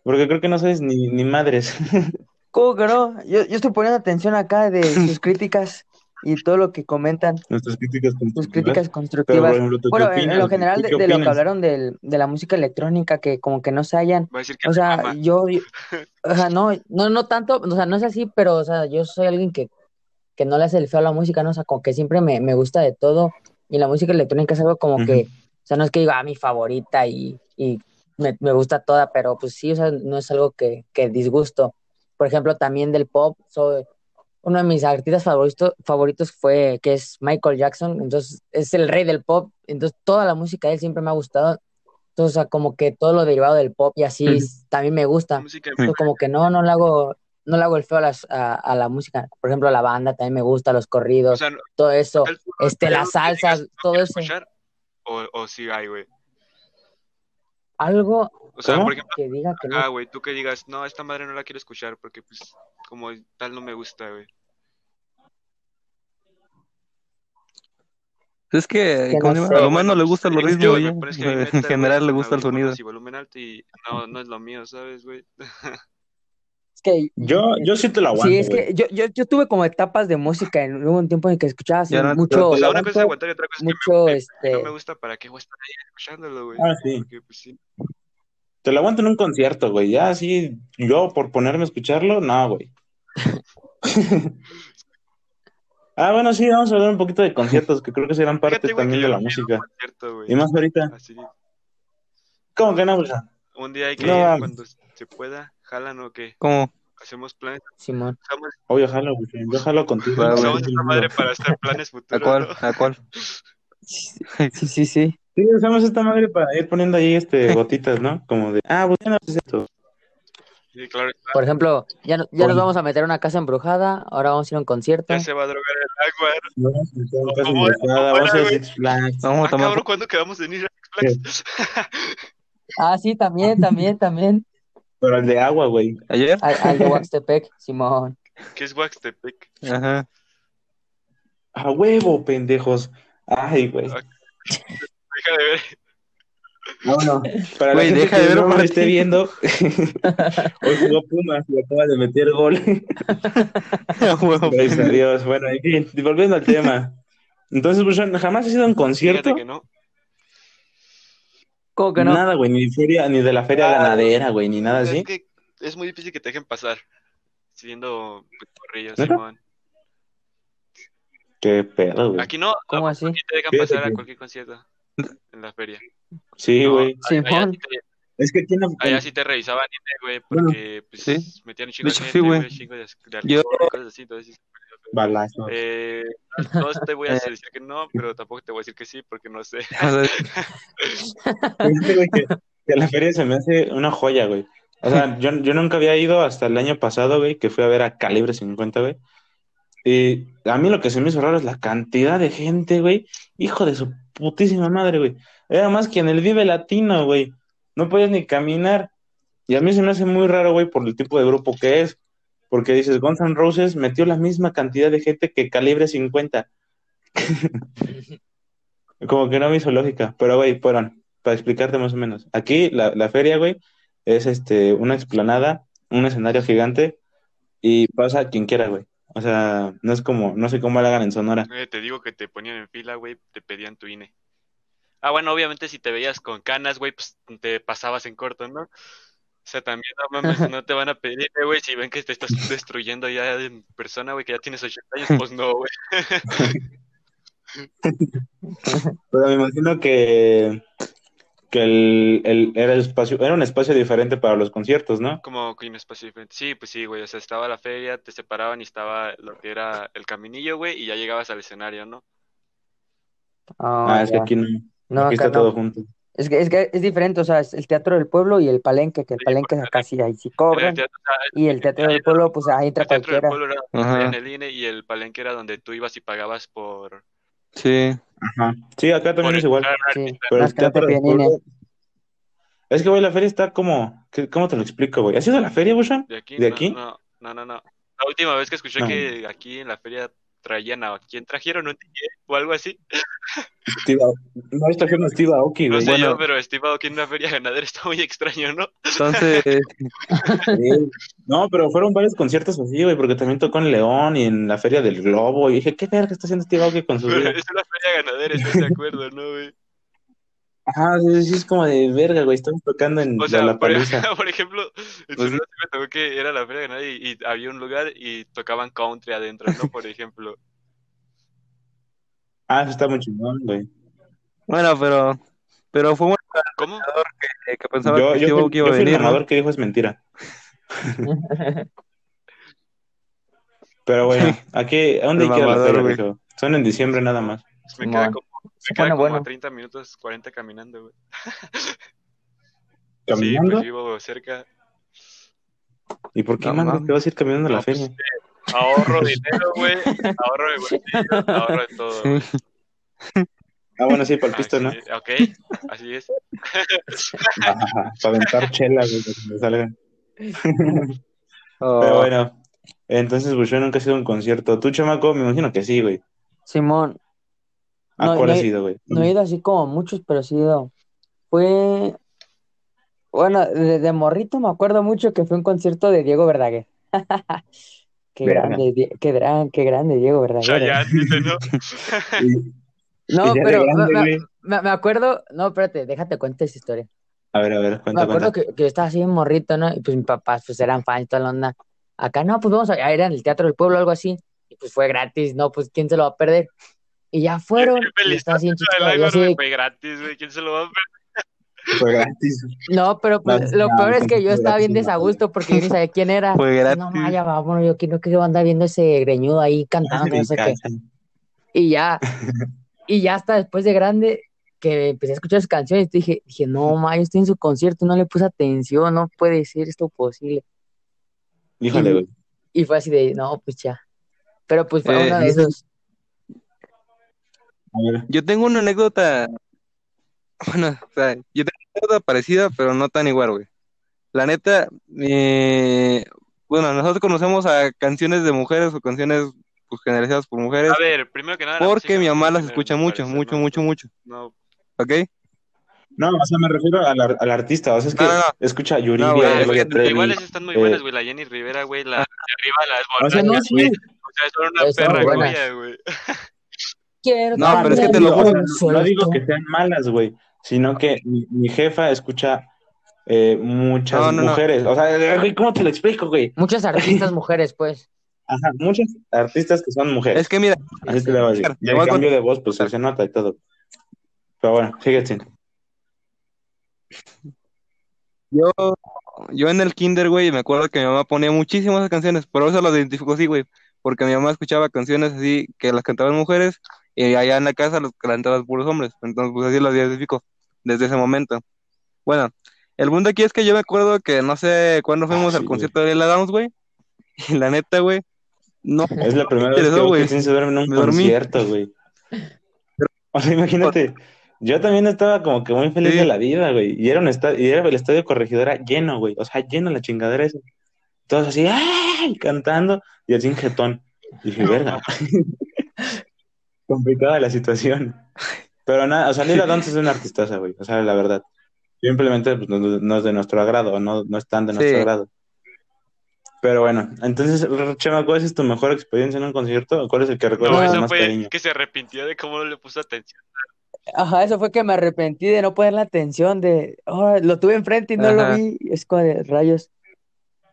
porque creo que no sabes ni, ni madres. <laughs> ¿Cómo que no? Yo, yo estoy poniendo atención acá de sus <laughs> críticas. Y todo lo que comentan, Nuestras críticas sus constructivas. críticas Pero, constructivas. por ejemplo, ¿tú qué Bueno, en, lo general ¿Tú de, de lo que hablaron del- de la música electrónica, que como que no se hallan, Va a decir que o sea, yo, yo- <laughs> o sea, no, no, no tanto, o sea, no es así, pero, o sea, yo soy alguien que, que no le hace el feo a la música, ¿no? O sea, como que siempre me, me gusta de todo, y la música electrónica es algo como que, o sea, no es que diga, ah, mi favorita y, y me, me gusta toda, pero pues sí, o sea, no es algo que, que disgusto. Por ejemplo, también del pop, soy, uno de mis artistas favoritos, favoritos fue, que es Michael Jackson, entonces es el rey del pop, entonces toda la música de él siempre me ha gustado, entonces, o sea, como que todo lo derivado del pop y así también me gusta. Música Entonces, como que no, no le hago, no le hago el feo a, las- a, a la música. Por ejemplo, la banda también me gusta, los O corridos, sea, no- todo eso, el- este, ¿hay las salsas, no todo eso. escuchar? O, o sí hay, güey. Algo O sea, ¿Cómo? por ejemplo, que diga que no. ah, güey, tú que digas, no, esta madre no la quiero escuchar porque, pues, como tal no me gusta, güey. Es que, Que ¿cómo no. A lo humano bueno, le gusta el pues, ritmo, yo, güey. en general le gusta el sonido. y volumen alto y no, no es lo mío, ¿sabes, güey? <laughs> Es que Yo, yo sí te lo aguanto, Sí, es que yo, yo, yo tuve como etapas de música, en, hubo un tiempo en que escuchaba así Ya no- mucho, O sea, lo una cosa es aguantar y otra cosa es que mucho, me, este, no me gusta, ¿para qué voy a estar ahí escuchándolo, güey? Ah, sí. Porque, pues sí. Te lo aguanto en un concierto, güey. Ya así, yo por ponerme a escucharlo, no, güey. <laughs> ah, bueno, sí, vamos a hablar un poquito de conciertos, que creo que serán parte Fíjate, también de la a música. Y más ahorita. Así, ¿Cómo que no, güey? un día hay que No, ir cuando se pueda, jalan o qué, ¿Cómo? hacemos planes, Simón. usamos, Oye, jalo, güey. Yo jalo contigo. Usamos esta madre para hacer planes ¿A futuros, cuál? ¿no? ¿A cuál? <laughs> Sí, sí, sí. Sí, usamos esta madre para ir poniendo ahí este <laughs> gotitas, ¿no? Como de, ah, pues ya no es esto. Sí, claro, está. Por ejemplo, ya, no- ya nos vamos a meter a una casa embrujada, ahora vamos a ir a un concierto. ya se va a drogar el agua. No vamos a en casa ¿Cómo era? embrujada, ¿Cómo vamos a? Six Flags. Vamos a tomar. cabrón, ¿cuándo quedamos de ir a Six Flags? <laughs> Ah, sí, también, también, también. Pero el de agua, güey. ¿Ayer? Al, al de Waxtepec, <laughs> Simón. ¿Qué es Waxtepec? Ajá. A huevo, pendejos. Ay, güey. Deja de ver. No, no. Para Güey, la gente deja que de ver, no lo Martín. esté viendo, <laughs> hoy jugó Pumas y acaba de meter gol. <laughs> Gracias a Dios. Bueno, en fin, volviendo al tema. Entonces, pues, jamás he sido a un concierto. Fíjate que no. ¿Cómo que no? Nada, güey, ni feria, ni de la feria Ah, ganadera, güey, ni nada Es así. que es muy difícil que te dejen pasar. Siguiendo pues, corrillos, ¿Neta? Simón. Qué pedo, güey. Aquí no, ¿Cómo ¿a así? aquí te dejan pasar a cualquier concierto en la feria. Sí, No, güey. allá Simón. sí Es que tiene. allá sí te revisaban, güey, Bueno, porque pues, sí. metían un chingo De hecho, gente, güey. güey, chingo de, de Yo- alcohol, cosas así, entonces sí. Balazo. Eh, no te voy a <laughs> Eh. decir que no, pero tampoco te voy a decir que sí, porque no sé. <laughs> Güey, que, que la feria se me hace una joya, güey. O sea, yo, yo nunca había ido hasta el año pasado, güey, que fui a ver a Calibre 50, güey. Y a mí lo que se me hizo raro es la cantidad de gente, güey. Hijo de su putísima madre, güey. Era más que en el Vive Latino, güey. No podías ni caminar. Y a mí se me hace muy raro, güey, por el tipo de grupo que es. Porque dices, Guns N' Roses metió la misma cantidad de gente que Calibre 50. <laughs> Como que no me hizo lógica. Pero, güey, fueron, para explicarte más o menos. Aquí, la, la feria, güey, es este, una explanada, un escenario gigante, y pasa quien quiera, güey. O sea, no es como, no sé cómo lo hagan en Sonora. Eh, te digo que te ponían en fila, güey, te pedían tu INE. Ah, bueno, obviamente si te veías con canas, güey, pues te pasabas en corto, ¿no? O sea, también no mames, <laughs> no te van a pedir, eh, güey, si ven que te estás destruyendo ya en persona, güey, que ya tienes 80 años, pues no, güey. <laughs> Pero me imagino que, que el, el- era el espacio, era un espacio diferente para los conciertos, ¿no? Como que un espacio diferente. Sí, pues sí, güey, o sea, estaba la feria, te separaban y estaba lo que era el caminillo, güey, y ya llegabas al escenario, ¿no? Ah, Ah, es que aquí no, No, aquí acá está no. todo junto. Es que, es que es diferente, o sea, es el teatro del pueblo y el palenque, que el Sí, palenque porque acá sí, ahí sí el cobran. teatro, o sea, Y el teatro del pueblo, pues ahí entra el teatro del cualquiera. pueblo era en el INE y el palenque era donde tú ibas y pagabas por, Sí. Ajá. Sí, acá también por es igual. Sí. Pero el teatro del pueblo- Es que, güey, la feria está como... ¿qué- ¿Cómo te lo explico, güey? ¿Has ido a la feria, Bushan? ¿De aquí? ¿De No, aquí? No, no, no, no. La última vez que escuché No. que aquí en la feria traían a quién trajeron un DJ o algo así. Steve. No, trajeron a Steve Aoki, No güey. sé Bueno. yo, pero Steve Aoki en una feria ganadera está muy extraño, ¿no? Entonces, <laughs> Sí. No, pero fueron varios conciertos así, güey, porque también tocó en León y en la Feria del Globo. Y dije, ¿qué verga está haciendo Steve Aoki con su Pero vida? es una feria ganadera, ¿estás de acuerdo, no, güey? Ajá, sí, sí, es como de verga, güey. Estamos tocando en O sea, la por, palusa. <laughs> por ejemplo, en Pues sí me tocó que era la feria y, y había un lugar y tocaban country adentro, ¿no? Por ejemplo. <laughs> Ah, eso está muy chingón, güey. bueno, pero, pero fue un ¿Cómo? que, que pensaba Yo, que yo, fui, iba yo a fui el venir, ¿no? que dijo es mentira. <laughs> Pero bueno, aquí, ¿a dónde El hay que ir a la feria? Son en diciembre nada más. Me queda como, me Se queda como bueno. 30 minutos, 40 caminando, güey. <laughs> Sí, ¿Caminando? pues vivo cerca. ¿Y por qué, No mano? te vas a ir caminando a la pues, feria? Ahorro <laughs> dinero, güey. Ahorro de bolsillo, ahorro de todo. güey. Ah, bueno, sí, para el pisto, ¿no? Ok, así es. <laughs> Para aventar chelas, güey, para que me salgan. Oh, Pero bueno, entonces Bushua nunca ha sido a un concierto. ¿Tú, chamaco? Me imagino que sí, güey. Simón, ¿A No, cuál no has he- ido, güey? no he ido así como muchos, pero sí he ido. Fue, bueno, de, de morrito me acuerdo mucho que fue un concierto de Diego Verdaguer. <laughs> Qué Verga. grande, Die- qué gran, qué grande Diego Verdaguer. ¿no? Pero grande, me, me- me acuerdo, no, espérate, déjate cuenta esa historia. A ver, a ver, Me cuenta, acuerdo cuenta. que, que yo estaba así en morrito, ¿no? Y pues mis papás pues eran fans y toda la onda. Acá no, pues vamos a, a ir en el Teatro del Pueblo o algo así. Y pues fue gratis, no, pues quién se lo va a perder. Y ya fueron. El y así de- fue gratis, güey. ¿Quién se lo va a ver? Fue gratis. No, pero pues No, lo no, peor es que yo estaba bien gratis, desagusto porque yo ni sabía quién era. Fue gratis. No, ma, ya vámonos, yo quiero que andar viendo ese greñudo ahí cantando, no sé qué. Y ya, y ya hasta después de grande que empecé a escuchar sus canciones, dije, dije, no, ma, yo estoy en su concierto, no le puse atención, no puede ser esto posible. Híjole, güey. Y fue así de, no, pues ya. Pero pues fue Eh, uno de esos. Yo tengo una anécdota, bueno, o sea, yo tengo una anécdota parecida, pero no tan igual, güey. La neta, eh, bueno, nosotros conocemos a canciones de mujeres o canciones pues generalizadas por mujeres, A ver, primero que nada. porque música mi mamá las escucha mucho, parece, mucho, ¿no? mucho, mucho, No, ¿ok? No, o sea, me refiero al, al artista. O sea, es que No, no, no. escucha a Yuridia, No, güey, güey, Trevi. igual están muy eh, buenas, güey. La Jenny Rivera, güey. La de arriba, la O sea, no, sí. güey. O sea, son una perra güey. <laughs> Quiero No, pero es que te lo digo, juro. no, no digo que sean malas, güey, sino que mi, mi jefa escucha eh, muchas No, no, no. mujeres. O sea, güey, ¿cómo te lo explico, güey? Muchas <laughs> artistas mujeres, pues. Ajá, muchas artistas que son mujeres. Es que mira, Así te lo voy a decir. Y el cambio de voz, pues se nota y todo. Pero bueno, fíjate. yo, yo en el kinder, güey, me acuerdo que mi mamá ponía muchísimas canciones, por eso las identifico así, güey, porque mi mamá escuchaba canciones así que las cantaban mujeres y allá en la casa las cantaban puros hombres, entonces pues así las identifico desde ese momento. Bueno, el punto aquí es que yo me acuerdo que no sé cuándo fuimos Ah, al sí, concierto de Lila Downs, güey, y la neta, güey, no, <laughs> Es la primera vez que güey. duerme en un Me dormí. concierto, güey. <laughs> O sea, imagínate, yo también estaba como que muy feliz Sí. de la vida, güey. Y era un estadio, y era el estadio corregidora lleno, güey. O sea, lleno la chingadera esa. Todos así, ¡ay! cantando, y así en jetón. Y dije, verga. <laughs> Complicada la situación. Pero nada, o sea, Lila Downs es una artistaza, güey. O sea, la verdad. Simplemente pues, no, no es de nuestro agrado, no, no es tan de nuestro Sí. agrado. Pero bueno, entonces, Chema, ¿cuál es tu mejor experiencia en un concierto? ¿O ¿Cuál es el que recuerdas No, eso más fue cariño? que se arrepintió de cómo no le puso atención. Ajá, eso fue que me arrepentí de no poner la atención de, oh, lo tuve enfrente y no Ajá. lo vi, es como de rayos.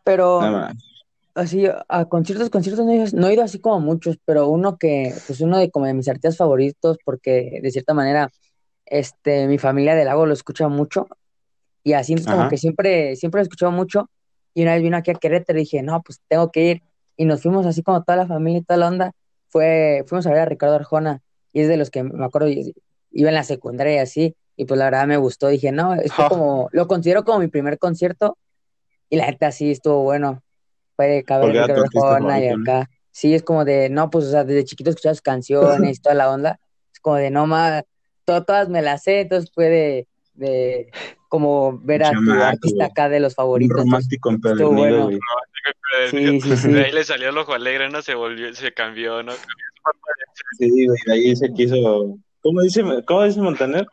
Pero No. Así, a conciertos, conciertos no he, ido, no he ido así como muchos, pero uno que, pues uno de como de mis artistas favoritos, porque de cierta manera, este, mi familia del lago lo escucha mucho, y así como Ajá. que siempre, siempre lo he escuchado mucho, y una vez vino aquí a Querétaro y dije, no, pues tengo que ir, y nos fuimos así como toda la familia y toda la onda, fue, fuimos a ver a Ricardo Arjona, y es de los que me acuerdo, iba en la secundaria y así, y pues la verdad me gustó, dije, no, esto <laughs> como, lo considero como mi primer concierto, y la neta sí estuvo bueno, fue de caber tu artista Arjona y acá, sí, es como de, no, pues, o sea, desde chiquito escuchaba sus canciones y toda la onda, es como de, no, más, todas me las sé, entonces fue de, como ver a tu Chamaco, artista güey. acá de los favoritos, entonces, romántico empedernido, bueno. sí, sí, sí. De ahí le salió el ojo alegre, no se volvió, se cambió, ¿no? Cambió su Sí, güey, de ahí se quiso. ¿Cómo dice, cómo dice Montaner?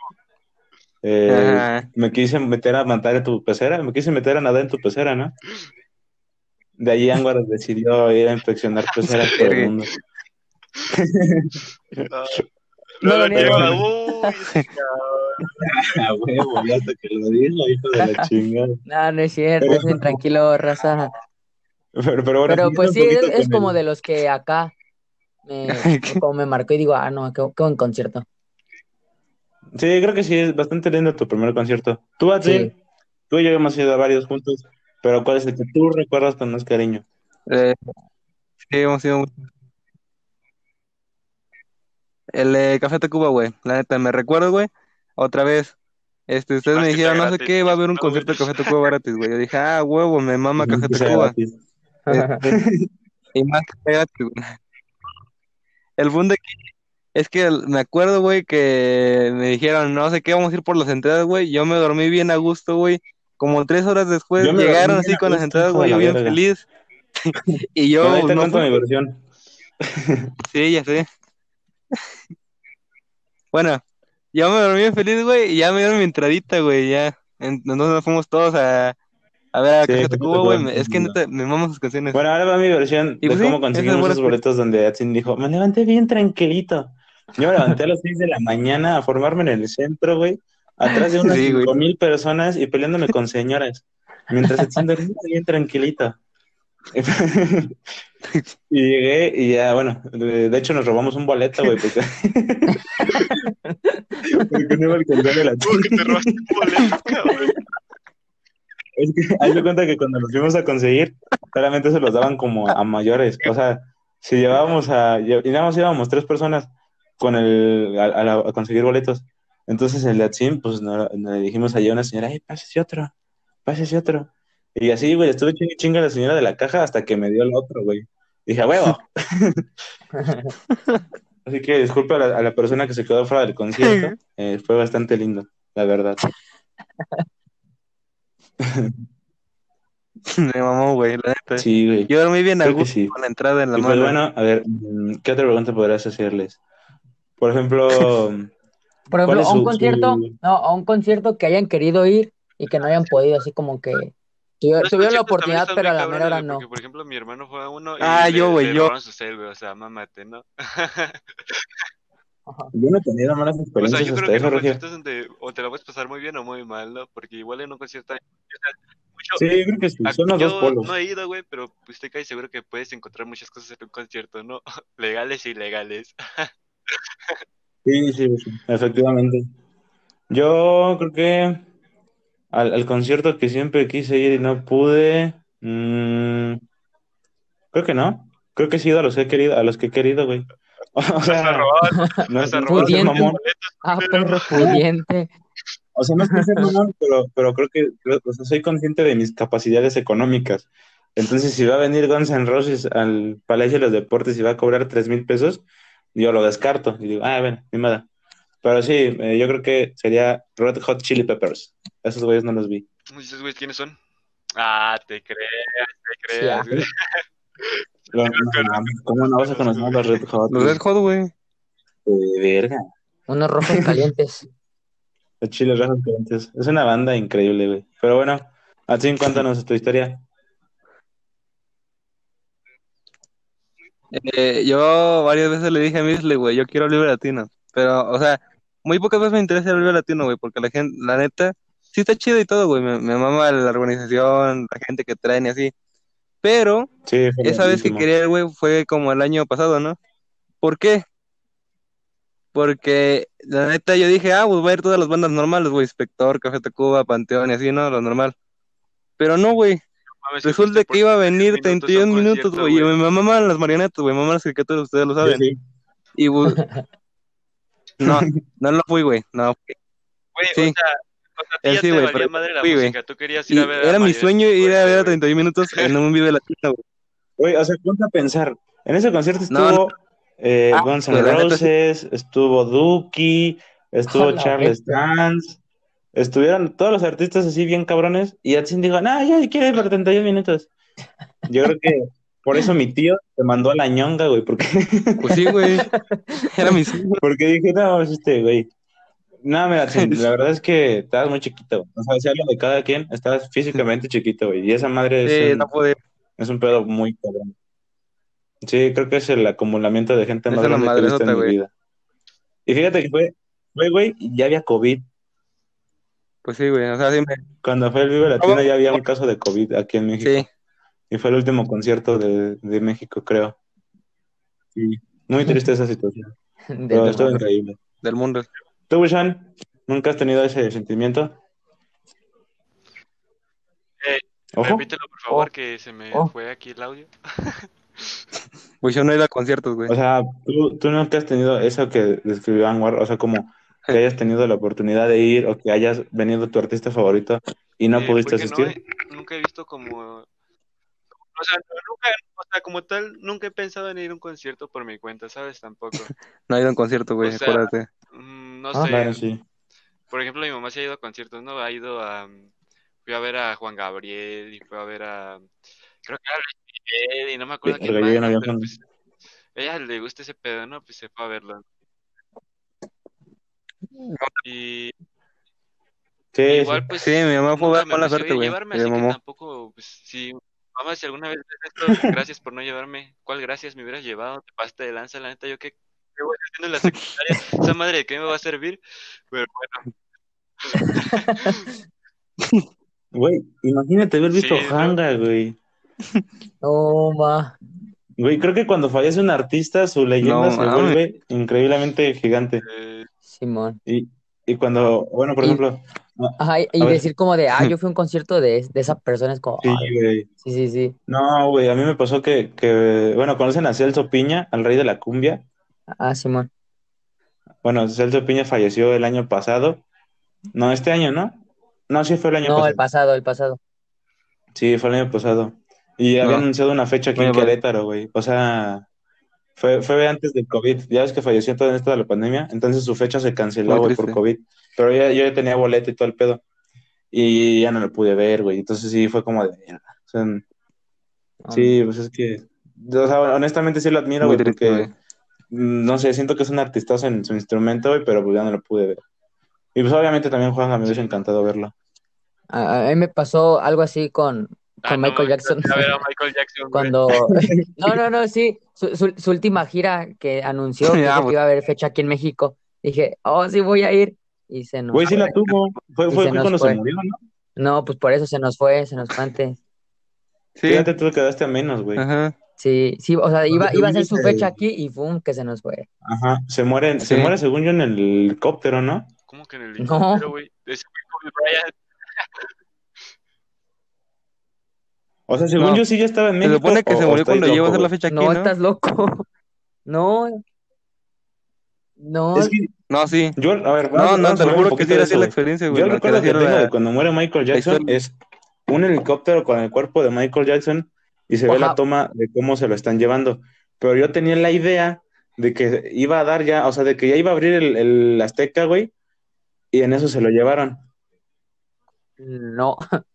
Eh, me quise meter a matar en tu pecera, me quise meter a nadar en tu pecera, ¿no? De ahí Ánguaro decidió ir a inspeccionar peceras por el mundo. No <laughs> no, lo niego. <laughs> A huevo, ya hasta que lo dijo, hijo de la <laughs> chingada. No, no es cierto, es tranquilo, raza. Pero, pero bueno, Pero pues sí, es, como el- de los que acá me, como me marcó y digo, ah, no, qué, qué buen concierto. Sí, creo que sí, es bastante lindo tu primer concierto. Tú, Atsin, Sí. tú y yo hemos ido a varios juntos, pero ¿cuál es el que tú recuerdas con más cariño? Eh, sí, hemos ido mucho. El eh, Café Tacuba, güey. La neta, me recuerdo, güey. Otra vez. Este, ustedes me dijeron, no sé qué, va a haber un no, concierto de. Café Tacuba gratis, güey. Yo dije, ah, huevo, me mama Café <laughs> sea Tacuba. gratis. Y más gratis, güey. El punto aquí es que me acuerdo, güey, que me dijeron, no sé qué, vamos a ir por las entradas, güey. Yo me dormí bien a gusto, güey. Como tres horas después Yo llegaron así con las entradas, güey, yo bien feliz. <laughs> Y yo ahí te no cuento fui, mi versión. Sí, ya sé. Bueno, yo me dormí feliz, güey, y ya me dieron mi entradita, güey, ya. En- Entonces nos fuimos todos a, a ver a Tacuba, Tacuba, güey. Es que neta, me maman sus canciones. Bueno, ahora va mi versión Y de pues cómo conseguimos esos boletos donde Atsin dijo, me levanté bien tranquilito. Yo me levanté a las 6 de la mañana a formarme en el centro, güey, atrás de unas Sí, cinco mil personas y peleándome con señoras, mientras dormía bien tranquilito. <laughs> y llegué y ya, bueno, de, de hecho nos robamos un boleto, güey, porque... <laughs> porque no iba a alcanzar el ¿Cómo que te robaste un boleto, cabrón? Es que hay cuenta que cuando los fuimos a conseguir, claramente se los daban como a, mayores. O sea, si llevábamos a. Y nada más íbamos tres personas con el, a, a a conseguir boletos. Entonces el de Atsim, pues no, no le dijimos allá a una señora, ¡ay, pásese otro! ¡Pásese otro! Y así, güey, estuve chingue chinga la señora de la caja hasta que me dio el otro, güey. Dije, ¡a huevo! <laughs> Así que disculpa a la, a la persona que se quedó fuera del concierto. <laughs> eh, fue bastante lindo, la verdad. <laughs> Me mamó, güey, la neta. Sí, güey. Yo dormí bien a gusto sí. con la entrada en la Y pues mano. bueno, a ver, mm, ¿qué otra pregunta podrás hacerles? Por ejemplo, Por ¿Cuál ejemplo, a un su- concierto, su- no, a un concierto que hayan querido ir y que no hayan podido, así como que tuvieron la conciertos oportunidad, pero a la mera hora no. Porque, por ejemplo, mi hermano fue a uno y Ah, le, yo, güey, yo. robaron su cel, güey. O sea, mámate, ¿no? yo no he tenido malas <laughs> O sea, experiencias yo creo que en eso, un Regio. concierto es donde o te la puedes pasar muy bien o muy mal, ¿no? Porque igual en un concierto hay mucho- Sí, yo creo que sí, son los dos polos. no he ido, güey, pero pues, estoy casi seguro que puedes encontrar muchas cosas en un concierto, ¿no? <laughs> Legales e ilegales. <laughs> Sí, sí, sí, efectivamente. Yo creo que al, al concierto que siempre quise ir y no pude, mm, creo que no. Creo que sí he ido a los que he querido, a los que he querido, güey. <laughs> O sea, no, es mamón. Ah, pero- perro pudiente. O sea, no es que sea mamón, pero, pero creo que creo- o sea, soy consciente de mis capacidades económicas. Entonces, si va a venir Guns N' Roses al Palacio de los Deportes y va a cobrar tres mil pesos, yo lo descarto. Y digo, ah, bueno, ni nada. Pero sí, eh, yo creo que sería Red Hot Chili Peppers. Esos güeyes no los vi. ¿Esos güeyes quiénes son? Ah, te creas, te creas, ah. güey. <laughs> Lo- no mames, ¿Cómo no vas a conocer a los Red Hot? Los Red Hot, güey. De verga. Unos rojos <laughs> calientes. Los chiles rojos calientes. Es una banda increíble, güey. Pero bueno, así cuéntanos tu historia. Eh, yo varias veces le dije a Misle, güey, yo quiero Libre Latino. Pero, o sea, muy pocas veces me interesa el Libre Latino, güey, porque la gente, la neta, sí está chido y todo, güey. Me, me mama la organización, la gente que traen y así. Pero Sí, esa vez que quería güey, fue como el año pasado, ¿no? ¿Por qué? Porque la neta yo dije, ah, pues va a ir todas las bandas normales, güey, Inspector, Café Tacuba, Panteón y así, ¿no? Lo normal. Pero no, güey. Mames, Resulta que iba a venir minutos a un 31 minutos, güey. Me mamaban las marionetas, güey. Me mamaban las caricaturas, ustedes lo saben. sí. Y <laughs> no, no lo fui, güey. No. Güey, Sí. o sea, o sea, a Eh, sí, güey, pero madre la fui, música. Tú querías Y ir a ver a era mi Mario sueño ir a ver a güey. 31 minutos <laughs> en un video latino, güey. Güey, o sea, ponte a pensar. En ese concierto No, estuvo eh, Ah, Guns N' la. Roses, estuvo Dookie, estuvo <laughs> A la Charles Dance, estuvieron todos los artistas así bien cabrones y Atsin dijo, no, ya quiero ir por 31 minutos. Yo creo que Por eso mi tío te mandó a la ñonga, güey, porque, <laughs> Pues sí, güey. Era mi <laughs> porque dije, no, es este, güey. No, mira, <laughs> la verdad es que estabas muy chiquito. güey. O sea, si hablo de cada quien, estabas físicamente chiquito, güey. Y esa madre es, Sí, un, no pude. es un pedo muy cabrón. Sí, creo que es el acumulamiento de gente más grande que he visto en mi güey. vida. Y fíjate que fue, güey, y ya había COVID. Pues sí, güey. O sea, sí me... Cuando fue el Vive Latino ya había un caso de COVID aquí en México. Sí. Y fue el último concierto de, de México, creo. Sí, muy triste esa situación. <laughs> De Pero los- estuvo increíble. Del mundo. ¿Tú, Wishan, nunca has tenido ese sentimiento? Eh, Ojo. Repítelo, por favor, Oh. que se me Oh. fue aquí el audio. Pues yo no he ido a conciertos, güey. O sea, ¿tú, tú nunca has tenido eso que describió Anwar, o sea, como que hayas tenido la oportunidad de ir o que hayas venido tu artista favorito y no Eh, pudiste no asistir. he- nunca he visto como... O sea, nunca, o sea, como tal, nunca he pensado en ir a un concierto por mi cuenta, ¿sabes? Tampoco. <laughs> No he ido a un concierto, güey. O sea, acuérdate. Mm, no Ah, sé. Claro, sí. Por ejemplo, mi mamá se ha ido a conciertos, ¿no? Ha ido a... Fui a ver a Juan Gabriel y fue a ver a... Creo que a Luis Miguel y no me acuerdo Sí, yo más, no pues... A ella le gusta ese pedo, ¿no? Pues se fue a verlo. Y Sí, igual, sí. pues... Sí, mi mamá fue a nunca ver me con la ofreció suerte, güey. llevarme, así que tampoco, pues, si... Mamá, si alguna vez ves esto, gracias por no llevarme. ¿Cuál gracias me hubieras llevado? Te pasaste de lanza, la neta, yo qué... ¿Qué voy haciendo en la secundaria? Esa madre de qué me va a servir. Pero bueno, Güey, imagínate haber visto Sí. Hanga, güey. No, ma. Güey, creo que cuando fallece un artista, su leyenda No, se vuelve increíblemente gigante. eh, Simón. Y, y cuando, bueno, por Y- ejemplo, Ajá, y, decir como de, ah, yo <laughs> fui a un concierto de, de esa persona, es como, sí, ay, güey. sí, sí, sí. No, güey, a mí me pasó que, que, bueno, conocen a Celso Piña, al rey de la cumbia. Ah, Simón. Bueno, Celso Piña falleció el año pasado. No, este año, ¿no? No, sí fue el año No, pasado. el pasado, el pasado. Sí, fue el año pasado. Y había No. anunciado una fecha aquí en Oye, pues- Querétaro, güey. O sea, fue, fue antes del COVID. Ya ves que falleció todo esto de la pandemia. Entonces su fecha se canceló, güey, por. COVID. Pero ya, yo ya tenía boleto y todo el pedo. Y ya no lo pude ver, güey. Entonces sí fue como de mierda. O sea, sí, pues es que. O sea, honestamente sí lo admiro, güey, porque. güey. No sé, siento que es un artistazo en su instrumento, güey, pero pues ya no lo pude ver. Y pues obviamente también Juan, me hubiese encantado verlo. A, a mí me pasó algo así con, ah, con no, Michael Jackson. A ver a Michael Jackson, güey. Cuando. <laughs> No, no, no, sí. Su, su, su última gira que anunció que <laughs> Ya, dijo que iba a haber fecha aquí en México. Dije, oh, sí, voy a ir. Y se nos Güey, sí la tuvo. Fue, fue se cuando fue. se murió, ¿no? No, pues por eso se nos fue, se nos fue antes. Sí. Fíjate, tú quedaste a menos, güey. Ajá. Sí, sí, o sea, iba, iba a ser su fecha aquí y fue que se nos fue. Ajá, se muere, se muere según yo en el helicóptero, ¿no? ¿Cómo que en el No. helicóptero, güey? Kobe Bryant. O sea, según No. yo sí ya estaba en Se México. supone que se murió cuando llegó a hacer la fecha aquí, No, ¿no? estás loco. <laughs> No, no, Es que No, sí. yo, a ver, No, no, te lo juro un que poquito sí era de así eso, la experiencia, güey. Yo el recuerdo que tengo la- de cuando muere Michael Jackson es un helicóptero con el cuerpo de Michael Jackson y se ve la toma de cómo se lo están llevando. Pero yo tenía la idea de que iba a dar ya, o sea, de que ya iba a abrir el, el Azteca, güey, y en eso se lo llevaron. no. <laughs>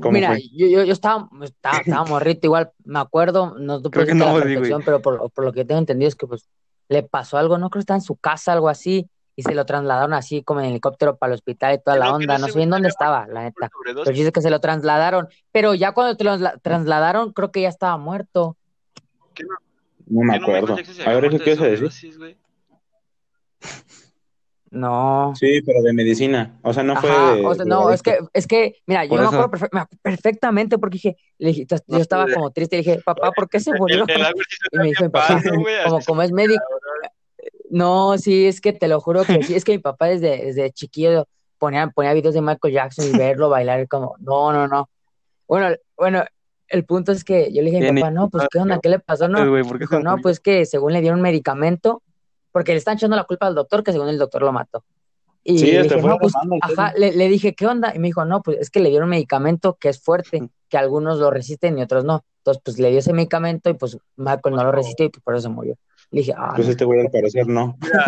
¿Cómo Mira, fue? yo, yo, yo estaba, estaba, estaba morrito, igual me acuerdo, no te Creo que no, la perfección, pero por, por lo que tengo entendido es que pues le pasó algo, no creo que estaba en su casa, algo así, y se lo trasladaron así como en helicóptero para el hospital y toda la onda, no sé güey en dónde estaba, la neta. Pero dice que se lo trasladaron, pero ya cuando te lo trasla- trasladaron, creo que ya estaba muerto. ¿Qué no? No me ¿Qué no Michael acuerdo. A ver, ¿eso muerto qué a decir? No. Sí, pero de medicina. O sea, no fue Ajá, de, o sea, de no, es que, es que, mira, yo me acuerdo perfe- me acu- perfectamente porque dije, le dije, yo No estaba como triste, y dije, papá, ¿por qué se murió? El, el Y me dijo mi papá, como, como es médico, no, sí, es que te lo juro que sí, es que mi papá desde, desde chiquillo ponía, ponía videos de Michael Jackson y verlo bailar, y como, no, no, no. Bueno, bueno, el punto es que yo le dije a mi papá, no, pues, ¿qué onda? ¿Qué le pasó? No, Ay, güey, ¿por qué dijo, no, pues que según le dieron medicamento, porque le están echando la culpa al doctor, que según el doctor lo mató. Y Sí, le hasta dije, fue no, pues, ajá, le, le dije, ¿qué onda? Y me dijo, no, pues es que le dieron medicamento que es fuerte, que algunos lo resisten y otros no. Entonces, pues le dio ese medicamento y pues Michael no lo resistió y pues, por eso se murió. Le dije, ah, Pues no. este güey al parecer no. Mira,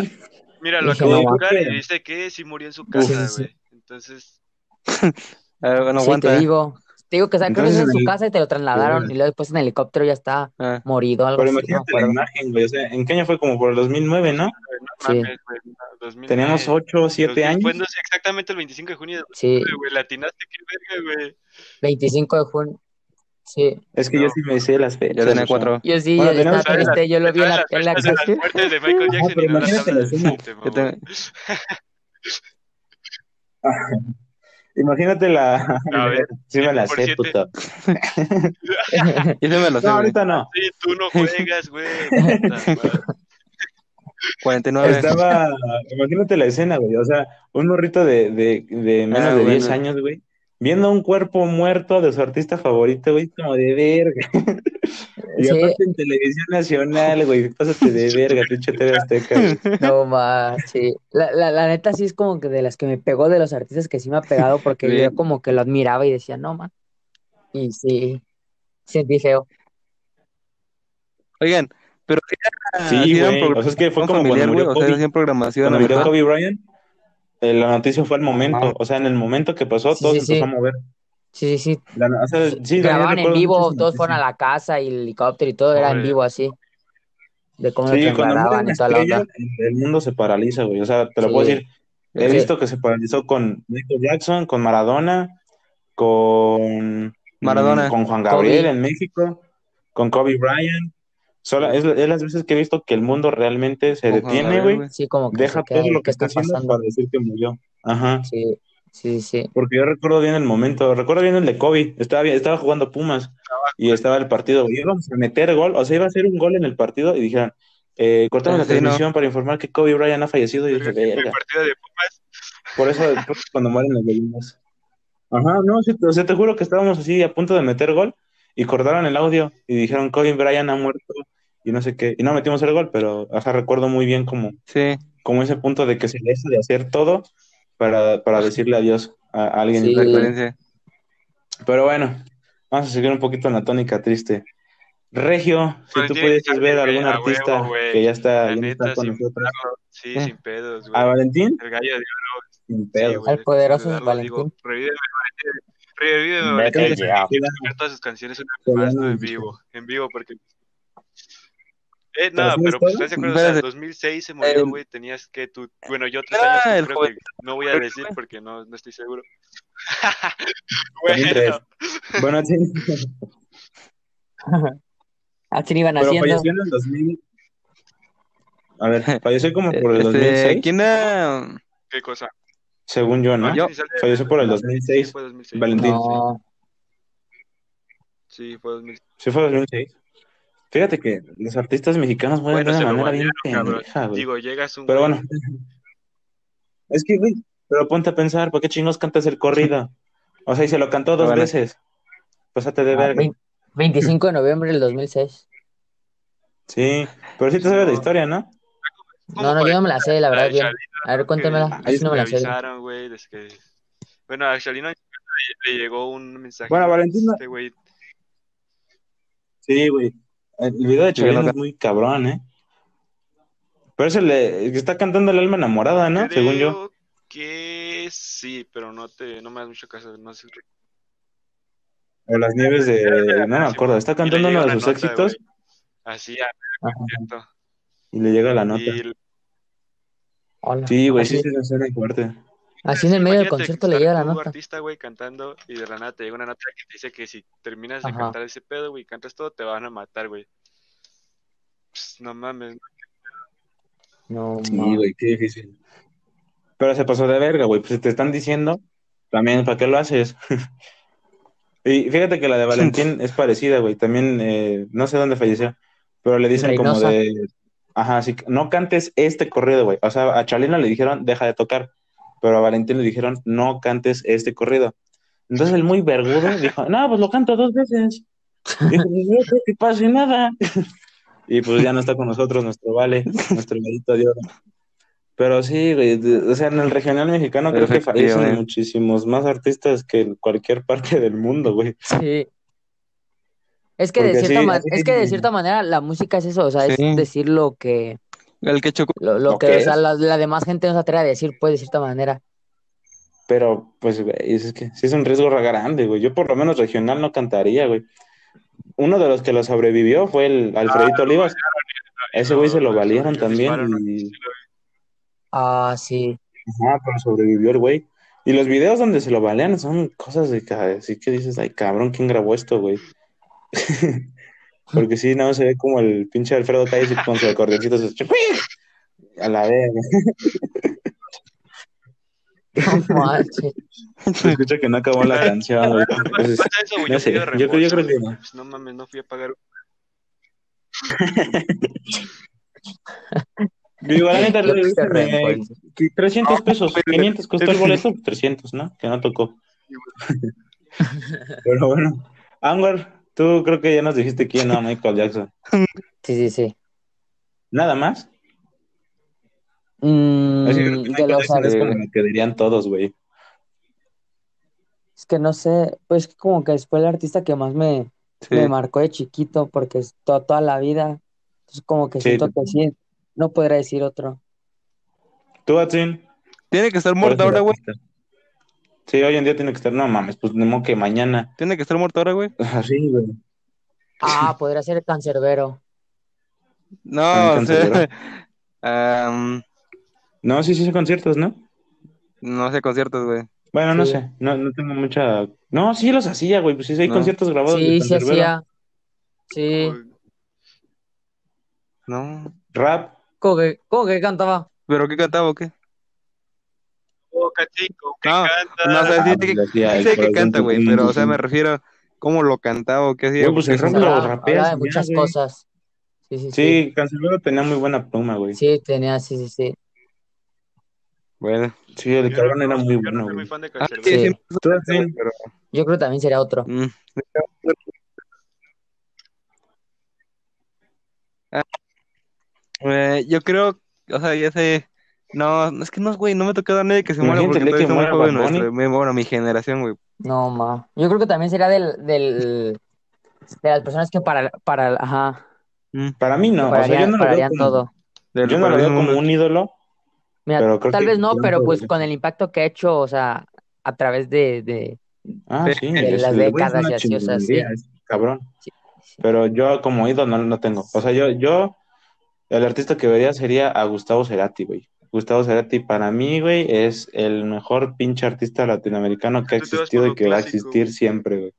mira, lo acabo de buscar y dice que sí murió en su casa, sí, sí. güey. Entonces, <laughs> A ver, bueno, Sí, te aguanta. digo, Te digo que o sea, creo que Entonces, es en su en el- casa y te lo trasladaron Bueno. y luego después en helicóptero ya está Ah, morido, algo Pero así, no imagínate la acuerdo. imagen, güey. O sea, ¿en qué año fue? Como por el 2009, ¿no? No Sí. mames, güey, no, 2009. Teníamos 8, 7 2000 años. Fue no sé, exactamente el 25 de junio de Sí, 2009, güey. Latinaste, qué verga, güey. 25 de junio. Sí. Es que yo sí me sé las fechas. yo tenía cuatro. Yo sí, Bueno, yo tenemos- estaba ¿Sabes las- triste, yo lo vi en la tele fechas de de Michael Jackson y no las la tablas. mamó. Yo te- <laughs> Imagínate la. A ver, <laughs> sí me la sé, 100%. puto. <laughs> Yo se me lo sé, No, ahorita no. Sí, tú no juegas, güey. Puta madre. 49. Estaba. Imagínate la escena, güey. O sea, un morrito de, de, de menos Ah, de bueno. 10 años, güey. Viendo un cuerpo muerto de su artista favorito, güey, como de verga. <laughs> Y Sí. aparte en televisión nacional, güey, pásate de verga, pinche TV Azteca. <laughs> No más, sí. La, la, la neta sí es como que de las que me pegó de los artistas que sí me ha pegado porque Sí. yo como que lo admiraba y decía, no, man. Y sí, sentí feo. Oigan, pero era, Sí, güey. O sea, es que fue como familiar, cuando murió o sea, Kobe. programación Cuando murió. Kobe Bryant, eh, la noticia fue al momento. Ajá. O sea, en el momento que pasó, Sí, todo sí, se empezó sí. a mover. Sí, sí, sí. La- o sea, sí, Grababan en vivo, todos fueron a la casa y el helicóptero y todo era en vivo así. De cómo lo Sí, cuando muere trasladaban una y toda la onda. el mundo se paraliza, güey. O sea, te lo Sí. puedo decir. He Sí. visto que se paralizó con Michael Jackson, con Maradona, con Maradona. mm, con Juan Gabriel Kobe. en México, con Kobe Bryant. Sola, es, es las veces que he visto que el mundo realmente se detiene, güey. güey. Sí, como que Deja se todo lo ¿qué que está está haciendo pasando? para decir que murió. Ajá. Sí, sí, sí. Porque yo recuerdo bien el momento, recuerdo bien el de Kobe, estaba bien, estaba jugando Pumas y estaba el partido, y íbamos a meter gol, o sea, iba a ser un gol en el partido y dijeron, eh, cortamos la no. transmisión para informar que Kobe Bryant ha fallecido y dije, partido de Pumas. por eso <laughs> cuando mueren los gallinas. Ajá, no, sí, o sea, te juro que estábamos así a punto de meter gol y cortaron el audio y dijeron Kobe Bryant ha muerto y no sé qué, y no metimos el gol, pero o sea, recuerdo muy bien como, Sí. como ese punto de que se deja de hacer todo para, para decirle adiós a, a alguien Sí. Pero bueno, vamos a seguir un poquito en la tónica triste. Regio, si Bueno, tú pudieses ver bien, algún a artista huevo, que ya está, ya está con sin nosotros. pedo, Sí, Eh. sin pedos, ¿A. Valentín? El gallo de oro. Sin Sí. Al poderoso digo, Valentín. Revíveme, Valentín. Revíveme, todas sus canciones una Te vez más, van a no en decir. vivo. En vivo, porque. Eh, ¿Te no, pero pues estás de acuerdo, o sea, en Espérate. 2006 se murió, El- güey, tenías que tú, bueno, yo tres Era años, creo joven- que no voy a decir porque no, no estoy seguro. <laughs> Bueno, Bueno, sí. <laughs> Así iban Pero haciendo. falleció en el 2000. A ver, falleció como por el Este, 2006, ¿Quién era? ¿qué cosa? según yo, ¿no? Yo. Sí, Falleció por el Sí, 2006. fue 2006. Valentín. No, Sí, fue 2006. Sí, fue 2006. Fíjate que los artistas mexicanos mueren Bueno, de una manera bien pendeja, güey. Digo, llegas un Pero bueno, es que, güey, pero ponte a pensar, ¿por qué chingos cantas el corrido? <laughs> O sea, y se lo cantó dos Bueno. veces. Pásate de Ah, verga. vein- 25 de noviembre del 2006. Sí, pero sí te sabes la historia, ¿no? No, no, yo no me la sé, la verdad. Shalino, A ver, cuéntamela. Ahí Así no me la sé. avisaron, güey, desde que... Bueno, a Shalino le, le llegó un mensaje. Bueno, Valentina- Este güey, Sí, güey. El video de no- es muy cabrón, ¿eh? Pero ese le está cantando el alma enamorada, ¿no? Según yo. creo que sí, pero no te, no me das mucho caso, no sé. O las nieves de. No me acuerdo. Está cantando uno de sus nota, éxitos. Así, a y le llega la nota. Y Hola. Sí, güey, sí, es una escena fuerte. Así en el medio del concierto le llega la nota. artista, güey, cantando y de la nada te llega una nota que te dice que si terminas de Ajá. cantar ese pedo, güey, cantas todo, te van a matar, güey. No mames. No, Sí, ma. güey, qué difícil. Pero se pasó de verga, güey. Pues si te están diciendo, también, ¿para qué lo haces? <laughs> Y fíjate que la de Valentín <laughs> es parecida, güey. También, eh, no sé dónde falleció, pero le dicen como de, ajá, sí, no cantes este corrido, güey. O sea, a Chalina le dijeron, deja de tocar, pero a Valentín le dijeron, no cantes este corrido. Entonces el muy vergudo <laughs> dijo, no, pues lo canto dos veces. Dijo, pues no creo que pase nada. <laughs> Y pues ya no está con nosotros nuestro vale, <laughs> nuestro gallito de oro. Pero sí, o sea, en el regional mexicano creo que fallecen muchísimos más artistas que en cualquier parte del mundo, güey. Sí. Es que de cierta sí, es que de cierta manera la música es eso, o sea, Sí. es decir lo que El que chocó. lo, lo Lo que que o sea, es. la, la demás gente no se atreve a decir, pues de cierta manera. Pero, pues, güey, es que sí es un riesgo grande, güey. Yo por lo menos regional no cantaría, güey. Uno de los que lo sobrevivió fue el Alfredito Olivas. Ese güey se lo valieron también. Y... Ah, sí. Ajá, pero sobrevivió el güey. Y los videos donde se lo balean son cosas de que así que dices, ay cabrón, ¿quién grabó esto, güey? <laughs> Porque sí, no se ve como el pinche Alfredo Calles con su acordeoncito se a la vez. No manches. Se escucha que no acabó la canción. Entonces, eso, no yo sé, yo creo- yo creo que no. Pues no mames, no fui a pagar. Digo, la neta, Yo que se me- reembolso. que 300 pesos, 500 costó el boleto, 300, ¿no? Que no tocó. <laughs> Pero bueno, Anwar, tú creo que ya nos dijiste quién, no, Michael Jackson. <laughs> Sí, sí, sí. ¿Nada más? Mm, Así que Jackson es ar- como lo que dirían todos, güey. Es que no sé, pues como que fue el artista que más me, Sí. me marcó de chiquito porque es to- toda la vida. Entonces como que Sí. siento que sí, no podría decir otro. ¿Tú, Atsin? Tiene que estar ¿Cuál muerto es el ahora, güey. Sí, hoy en día tiene que estar, no mames, pues modo que mañana. Tiene que estar muerto ahora, güey. <laughs> Así, güey. Ah, podría ser el cancerbero. No, Ah, o sea, <laughs> No, sí, sí, sí, conciertos, ¿no? no sé conciertos, güey. Bueno, no sé, no, no tengo mucha... No, sí los hacía, güey, pues sí, hay No. conciertos grabados Sí, sí hacía. Sí. No. Rap, ¿Cómo que, cómo que cantaba? ¿Pero qué cantaba o qué? Chico, que No, canta. no, o sea, sí, Ah, sé que, pues, hacía sí el sé que canta, güey, pero, o sea, me refiero a cómo lo cantaba o qué hacía. Güey, pues, el rap eso- lo ya, muchas güey. cosas. Sí, sí, sí. Sí, Canserbero tenía muy buena pluma, güey. Sí, Sí, tenía, sí, sí, sí. Bueno. el Yo cabrón no- era muy yo bueno, no soy muy fan de Ah, sí, sí, pero... Yo creo que también sería otro. mm. Ah, eh, yo creo, o sea, ya sé, no, es que no, güey, no me ha tocado a nadie que se muera porque todavía está muy joven nuestro, mi- bueno, mi generación, güey. No, ma. Yo creo que también sería del, del, de las personas que para, para, ajá, Mm, Para mí no, o sea, yo pararían, no lo veo pararían como, todo. yo no lo veo como un ídolo, Mira, pero creo tal que vez no, pero pues con el impacto que ha hecho, o sea, a través de, de, Ah, de sí, de es, las el güey es décadas y así, o sea, sí. cabrón. sí, sí. Pero yo como ídolo no, no tengo. O sea, yo, yo, el artista que vería sería a Gustavo Cerati, güey. Gustavo Cerati para mí, güey, es el mejor pinche artista latinoamericano que ha existido y que va a existir güey. siempre, güey.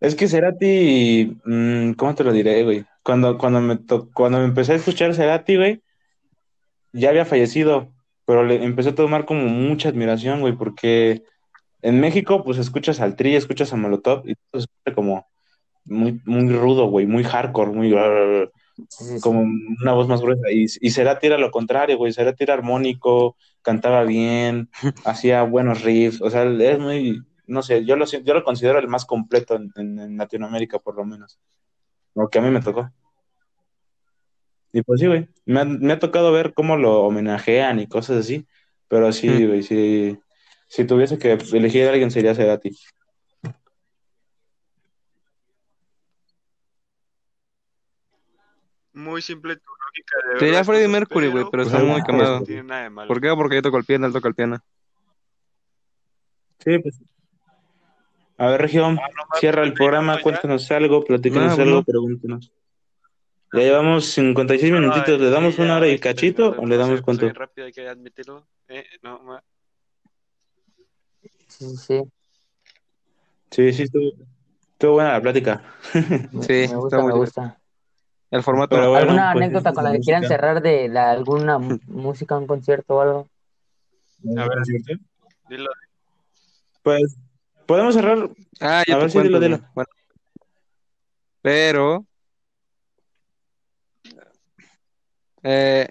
Es que Cerati, mm, ¿cómo te lo diré, güey? Cuando, cuando me to- cuando me empecé a escuchar Cerati, güey, ya había fallecido, pero le empecé a tomar como mucha admiración, güey, porque en México, pues escuchas al Tri, escuchas a Molotov y todo se escucha como muy, muy rudo, güey, muy hardcore, muy. Como una voz más gruesa. Y, y Cerati era lo contrario, güey, Cerati era armónico, cantaba bien, <laughs> hacía buenos riffs, o sea, es muy, no sé, yo lo, yo lo considero el más completo en, en- en Latinoamérica, por lo menos, lo que a mí me tocó. Y pues sí, güey, me, ha- me ha tocado ver cómo lo homenajean y cosas así, pero sí, Mm. güey, sí, si tuviese que elegir a alguien sería Cerati. Muy simple tu lógica de Sería ver las Freddie cosas, Mercury, güey, pero Pues está muy algo- quemado. No tiene nada de malo. ¿Por qué? Porque yo toco el piano, él toca el piano. Sí, pues. A ver, Región, Ah, cierra el programa, cuéntanos algo, platícanos No, algo, no. pregúntenos. Ya llevamos 56 minutitos, ¿le damos una hora y cachito o le damos cuánto? rápido, hay que admitirlo. Eh, no, ma- Sí, sí, sí. Sí, sí, estuvo, estuvo buena la plática. Me, Sí, me está gusta, me gusta. El formato. Pero bueno, ¿Alguna pues, anécdota con la que quieran música. cerrar de la, alguna música, un concierto o algo? A ver. Dilo. Pues, podemos cerrar. Ah, yo A te ver, sí, cuento, dilo, dilo. Bueno. Pero. Eh,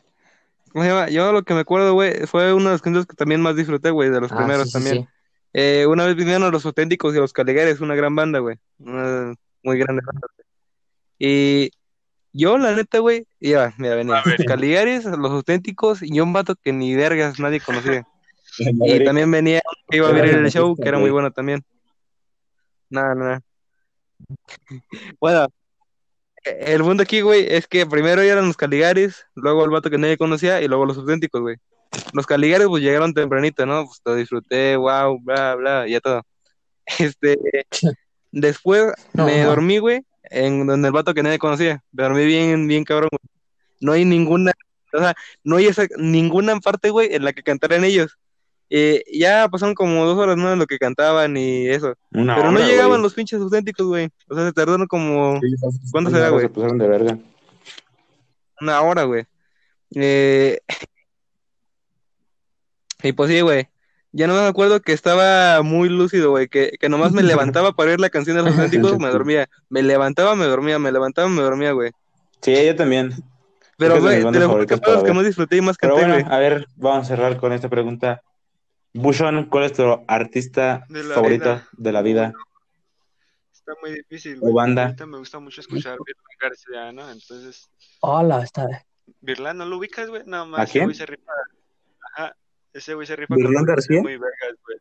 ¿cómo se llama? Yo lo que me acuerdo, güey, fue uno de los conciertos que también más disfruté, güey, de los Ah, primeros sí, sí, también. sí. Eh, una vez vinieron los auténticos y los Caligares, una gran banda, güey. Una muy grande banda. güey. Y yo, la neta, güey, iba, mira, venía. A ver. Los Caligares, los auténticos y un vato que ni vergas nadie conocía. <laughs> Y también venía que iba a abrir el show, que era muy bueno también. Nada, nada. <laughs> Bueno, el mundo aquí, güey, es que primero eran los Caligaris, luego el vato que nadie conocía y luego los auténticos, güey. los Caligaris pues llegaron tempranito, ¿no? Pues lo disfruté, wow, bla, bla, ya todo. <laughs> Este, después No, me no. dormí, güey, en donde el vato que nadie conocía. Dormí bien, bien cabrón, güey. No hay ninguna, o sea, no hay esa, ninguna parte, güey, en la que cantaran ellos. Eh, ya pasaron como dos horas, ¿no? En lo que cantaban y eso. Una Pero no llegaban güey. los pinches auténticos, güey. O sea, se tardaron como Sí, ¿Cuánto se será, güey? Se pasaron de verga. una hora, güey. Eh, <laughs> Y pues sí, güey. Ya no me acuerdo que estaba muy lúcido, güey. Que, que nomás me <laughs> levantaba para ver la canción de los auténticos, me dormía. Me levantaba, me dormía, me levantaba, me dormía, güey. Sí, yo también. Pero, güey, de lo juro que fue los que más disfruté y más Pero canté, bueno, güey. a ver, vamos a cerrar con esta pregunta. Bushon, ¿cuál es tu artista De favorito vida. de la vida? Está muy difícil, O güey. banda. Ahorita me gusta mucho escuchar Virlán García, ¿no? Entonces, Hola, está. Virlán, ¿no lo ubicas, güey? No, ¿A más, ese quién? se rifa. Ajá, ese güey se rifa. ¿Virlán con García? Muy vergas, güey.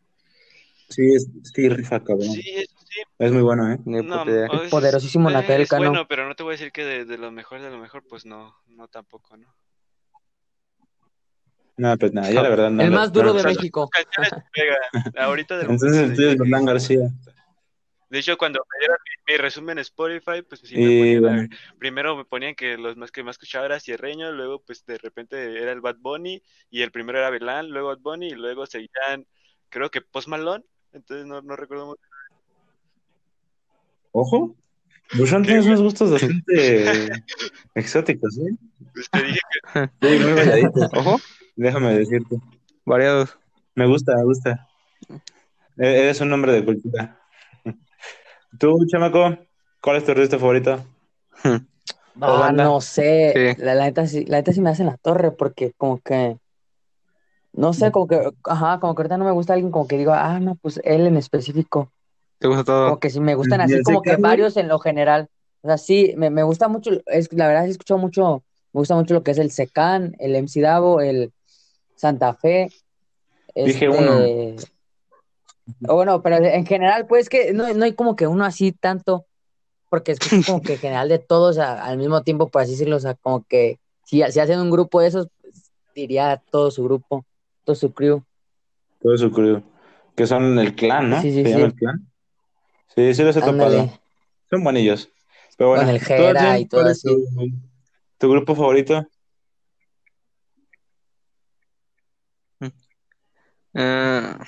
Sí, es, sí, rifa, cabrón. Sí, eso sí. Es muy bueno, ¿eh? No, o es- Poderosísimo eh, Natal es Cano. bueno, pero no te voy a decir que de, de lo mejor de lo mejor, pues no, no tampoco, ¿no? No, pues nada, yo la verdad no. El lo- más no duro lo de. México. Ahorita del Entonces el de es García. De hecho, cuando me dieron mi, mi resumen en Spotify, pues sí me ponían, bueno. primero me ponían que los más que más escuchaba era Sierreño, luego pues de repente era el Bad Bunny, y el primero era Virlán, luego Bad Bunny, y luego seguían, creo que Post Malone, entonces no, no recuerdo mucho. Ojo. Bushon tiene unos gustos bastante <laughs> exóticos, ¿eh? Pues te dije que <laughs> Sí, muy variaditos. Ojo, Déjame decirte. variados. Me gusta, me gusta. E- Eres un hombre de cultura. Tú, chamaco, ¿cuál es tu artista favorito? <laughs> ¿O Ah, no sé. Sí. La, la neta sí, la neta sí me hace en la torre porque como que, no sé, como que, ajá, como que ahorita no me gusta alguien como que digo, ah, no, pues él en específico. ¿Te gusta todo? Como que sí me gustan ¿Y así como que varios en lo general. O sea, sí, me, me gusta mucho, es, la verdad sí he escuchado mucho, me gusta mucho lo que es el Secan, el MC Davo, el Santa Fe. Dije este, uno. O bueno, pero en general, pues que no, no hay como que uno así tanto, porque escucho como que en <laughs> general de todos a- al mismo tiempo, por así decirlo, o sea, como que si, si hacen un grupo de esos, pues, diría todo su grupo, todo su crew. Todo su crew. Que son el clan, ¿no? Sí, sí, ¿Se sí. llama el clan? Sí, sí los he topado. Son buenillos. Pero bueno, Con el ¿tú, Jera y todo es así. Tu, tu grupo favorito? Ah,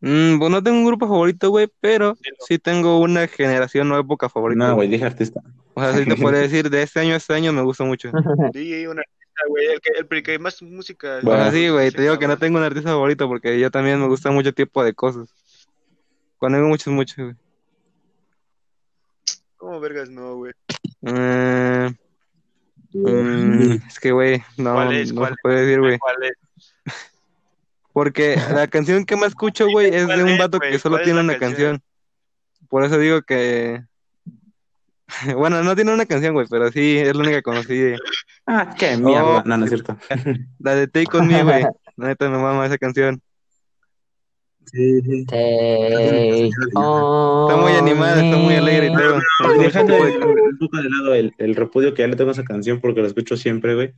mm, pues no tengo un grupo favorito, güey, pero sí tengo una generación o época favorita. No, güey. dije artista. O sea, sí te <laughs> podría decir, de este año a este año me gusta mucho. <laughs> di un artista, güey, el que, el que más música. O Bueno. sea, sí, güey, te digo que no tengo un artista favorito porque yo también me gusta mucho tipo de cosas. Cuando digo muchos, muchos, güey. ¿Cómo vergas no, güey? Eh, <laughs> mm, es que, güey, no, ¿Cuál es? no ¿Cuál se puede decir, güey. ¿Cuál es? Porque la canción que más escucho, güey, es de ¿Cuál un vato que solo ¿Cuál es tiene una canción? canción. Por eso digo que... Bueno, no tiene una canción, güey, pero sí, es la única que conocí. Ah, qué mierda. Oh. No, no es cierto. La de Take On Me, güey. La neta me mama esa canción. Sí, sí. Take Está muy animada, está muy alegre y todo. Un poco de lado el, el repudio que ya le tengo a esa canción porque la escucho siempre, güey.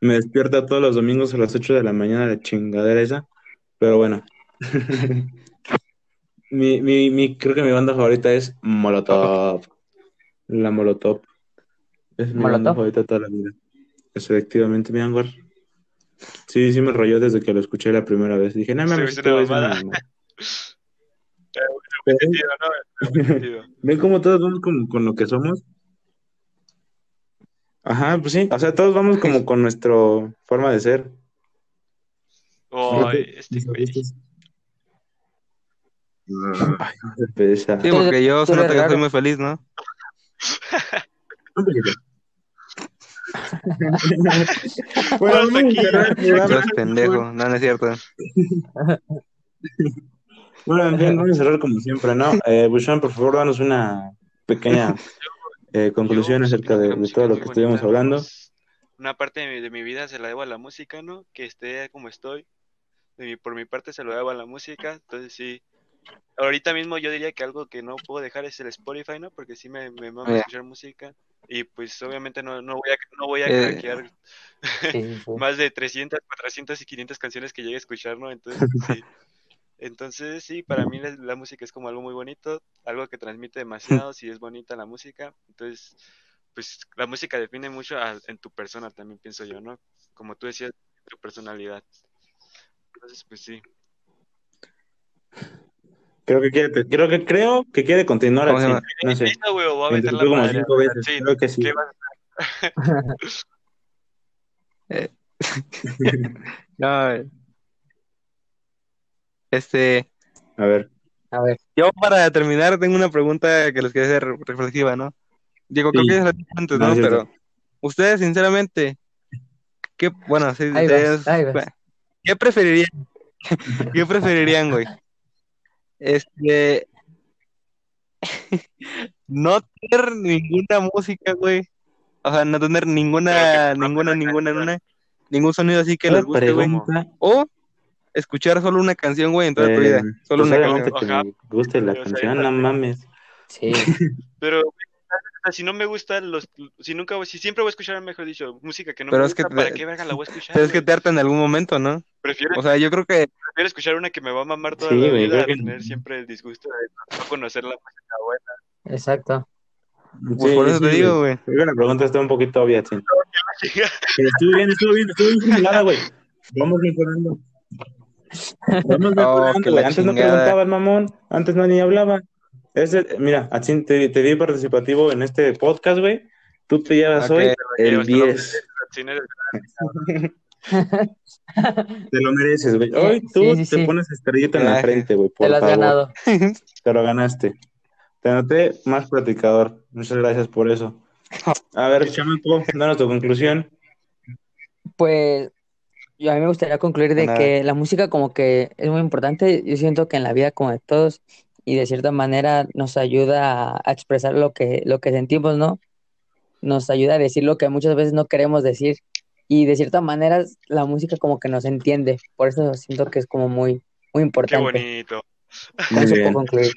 Me despierta todos los domingos a las 8 de la mañana la chingadera esa. Pero bueno. <laughs> mi, mi, mi, creo que mi banda favorita es Molotov. La Molotov. Es mi banda ¿Molotov? favorita toda la vida. Es efectivamente mi Anwar. Sí, sí me rayó desde que lo escuché la primera vez. Dije, no Sí, este una güey es una mamada. mamada". <laughs> Buen sentido, ¿no? Buen sentido. <laughs> ¿Ven cómo todos vamos como con lo que somos? Ajá, pues sí. O sea, todos vamos como con nuestra forma de ser. Ay, este güey. Ay, no se pesa. Sí, porque yo eres nota que soy muy feliz, ¿no? <laughs> Bueno, aquí. pendejo. No, no es cierto. Bueno, en fin, vamos a cerrar como siempre, ¿no? Eh, Bushman, por favor, danos una pequeña <laughs> eh, conclusión Yo, acerca de, todo lo que estuvimos bonita, hablando. pues, Una parte de mi, de mi vida se la debo a la música, ¿no? Que esté como estoy. De mi, por mi parte se lo debo a la música. Entonces sí. Ahorita mismo yo diría que algo que no puedo dejar es el Spotify, ¿no? Porque sí me, me mama Ya. escuchar música. Y pues obviamente no, no voy a, no voy a Eh, craquear Sí, sí. <laughs> más de 300, 400 y 500 canciones que llegue a escuchar, ¿no? Entonces, sí. <laughs> Entonces, sí, para mí la, la música es como algo muy bonito, algo que transmite demasiado, si es bonita la música. Entonces, pues la música define mucho a- en tu persona también, pienso yo, ¿no? Como tú decías, tu personalidad. Entonces, pues sí. Creo que quiere, creo que, creo que quiere continuar ¿Cómo se así. No sé. Voy a meter la madre. cinco veces. Sí, Creo que sí. ¿qué vas <laughs> <laughs> No, eh. Este, A ver. A ver, yo para terminar tengo una pregunta que les quería hacer reflexiva, ¿no? Digo, creo Sí. que se la antes, No, ¿no? es cierto. Pero ustedes, sinceramente, ¿qué, bueno, sí, Ahí vas, ustedes, ahí vas. bueno, ¿qué preferirían? <laughs> ¿Qué preferirían, güey? Este, <laughs> no tener ninguna música, güey. O sea, no tener ninguna, ninguna, ninguna, ninguna, ningún sonido así que les guste, güey. pregunta, O escuchar solo una canción, güey, en toda tu vida. Solo pues una obviamente canción. que Ajá. me guste la Pero, canción, no mames. sí. <laughs> Pero, si no me gusta, los, si nunca, voy- si siempre voy a escuchar, mejor dicho, música que no Pero me es que te- ¿para qué verga la voy a escuchar? Pero es que te harta en algún momento, ¿no? Prefiero, O sea, yo creo que prefiero escuchar una que me va a mamar toda Sí, la vida a que- tener siempre el disgusto de no conocer la música buena. Exacto. pues, por eso te digo, güey. Creo que la pregunta está un poquito obvia, sí. <laughs> Pero estuvo bien, estuvo bien, estuvo bien formulada, güey. Vamos mejorando. Oh, que güey. la Antes no chingada. preguntaba el mamón, antes no ni hablaba. Ese, mira, así te, te vi participativo en este podcast, güey. Tú te llevas hoy el Llevas todo 10. Cine de- Te lo mereces, güey. Hoy tú sí, sí, te sí. pones estrellita en la frente, güey, Te lo has favor. ganado. <laughs> Te lo ganaste. Te noté más platicador. Muchas gracias por eso. A ver, <laughs> chamaco, danos tu conclusión. Pues yo a mí me gustaría concluir de Nada. que la música como que es muy importante. Yo siento que en la vida como de todos y de cierta manera nos ayuda a, a expresar lo que, lo que sentimos, ¿no? Nos ayuda a decir lo que muchas veces no queremos decir y de cierta manera la música como que nos entiende. Por eso siento que es como muy, muy Qué importante. bonito. Con Muy eso bien. puedo concluir.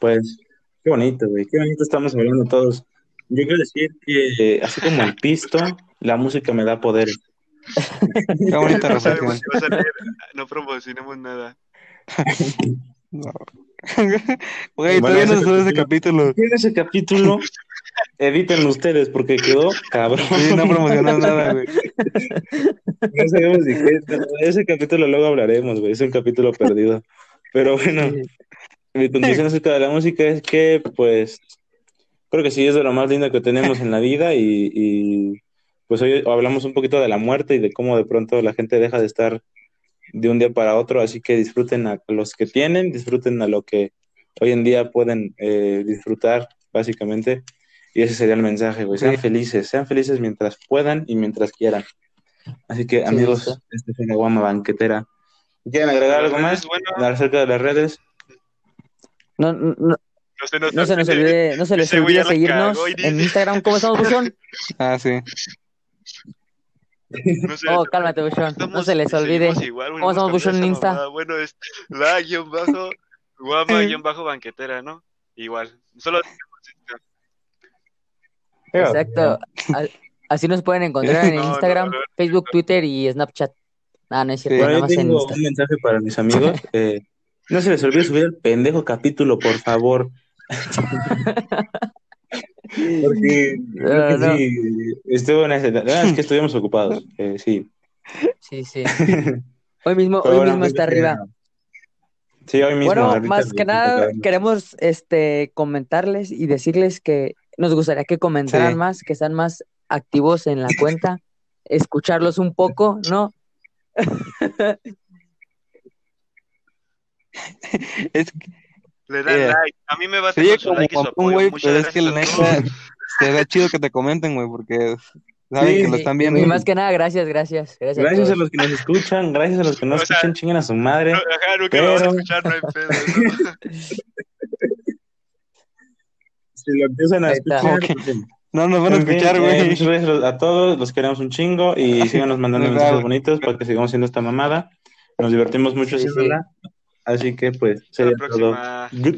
Pues, qué bonito, güey. Qué bonito estamos hablando todos. Yo quiero decir que, así como el pisto, la música me da poder. <laughs> Qué bonita No sabemos reflexión. si va a salir, no promocionemos nada. <laughs> No. Güey, Bueno, todavía no se sube ese capítulo. En ese capítulo, edítenlo ustedes porque quedó cabrón. Sí, no promocionas nada, güey. No sabemos qué. Ese capítulo luego hablaremos, güey. Es un capítulo perdido. Pero bueno, mi conclusión acerca de la música es que, pues, creo que sí es de lo más lindo que tenemos en la vida y, y, pues hoy hablamos un poquito de la muerte y de cómo de pronto la gente deja de estar de un día para otro, así que disfruten a los que tienen, disfruten a lo que hoy en día pueden eh, disfrutar, básicamente, y ese sería el mensaje, güey, sean Sí. felices, sean felices mientras puedan y mientras quieran. Así que, Sí, amigos, sí. este fue la guama banquetera. ¿Quieren agregar algo más Bueno, acerca de las redes? No, no, no, no se nos, no se nos olvide, no se les olvide seguirnos en Instagram. ¿Cómo estamos, Bushon? <laughs> Ah, sí. <laughs> No se Oh, les- cálmate, Bushon. No se les olvide. igual, ¿Cómo estamos, Bushon, en Insta? mamada. Bueno, es la guion bajo, guama <laughs> guion bajo banquetera, ¿no? Igual. Solo Exacto. <laughs> Así nos pueden encontrar en No, Instagram, no, no. Facebook, Twitter y Snapchat. Ah, no es cierto, yo en tengo Insta. un mensaje para mis amigos. eh, no se les olvide subir el pendejo capítulo, por favor. <laughs> Porque que No, no. sí, estuvo en ese- la verdad es que estuvimos ocupados. <laughs> eh, sí. Sí, sí. <laughs> Hoy mismo, Pero hoy bueno, mismo está arriba. Sí, hoy mismo. Bueno, más que nada queremos este comentarles y decirles que nos gustaría que comentaran Sí. más, que sean más activos en la cuenta, escucharlos un poco, ¿no? Es que le dan Eh, like. A mí me sería con su como like apoyo. güey, pero es que a neta <laughs> chido que te comenten, güey, porque saben Sí, que lo están viendo. Y más que nada, gracias, gracias. Gracias, a Gracias a los que nos escuchan, gracias a los que no O sea, escuchan, chinguen a su madre. No, Ajá, nunca vas a Pero- escuchar, no hay pedo, ¿no? <laughs> Si lo empiezan a escuchar, Ok. pues, No nos van a escuchar, eh, güey. muchas gracias a todos, los queremos un chingo y síganos mandando <laughs> Nos mensajes bonitos para que sigamos haciendo esta mamada. Nos divertimos mucho Sí, sí. Así que pues sería todo.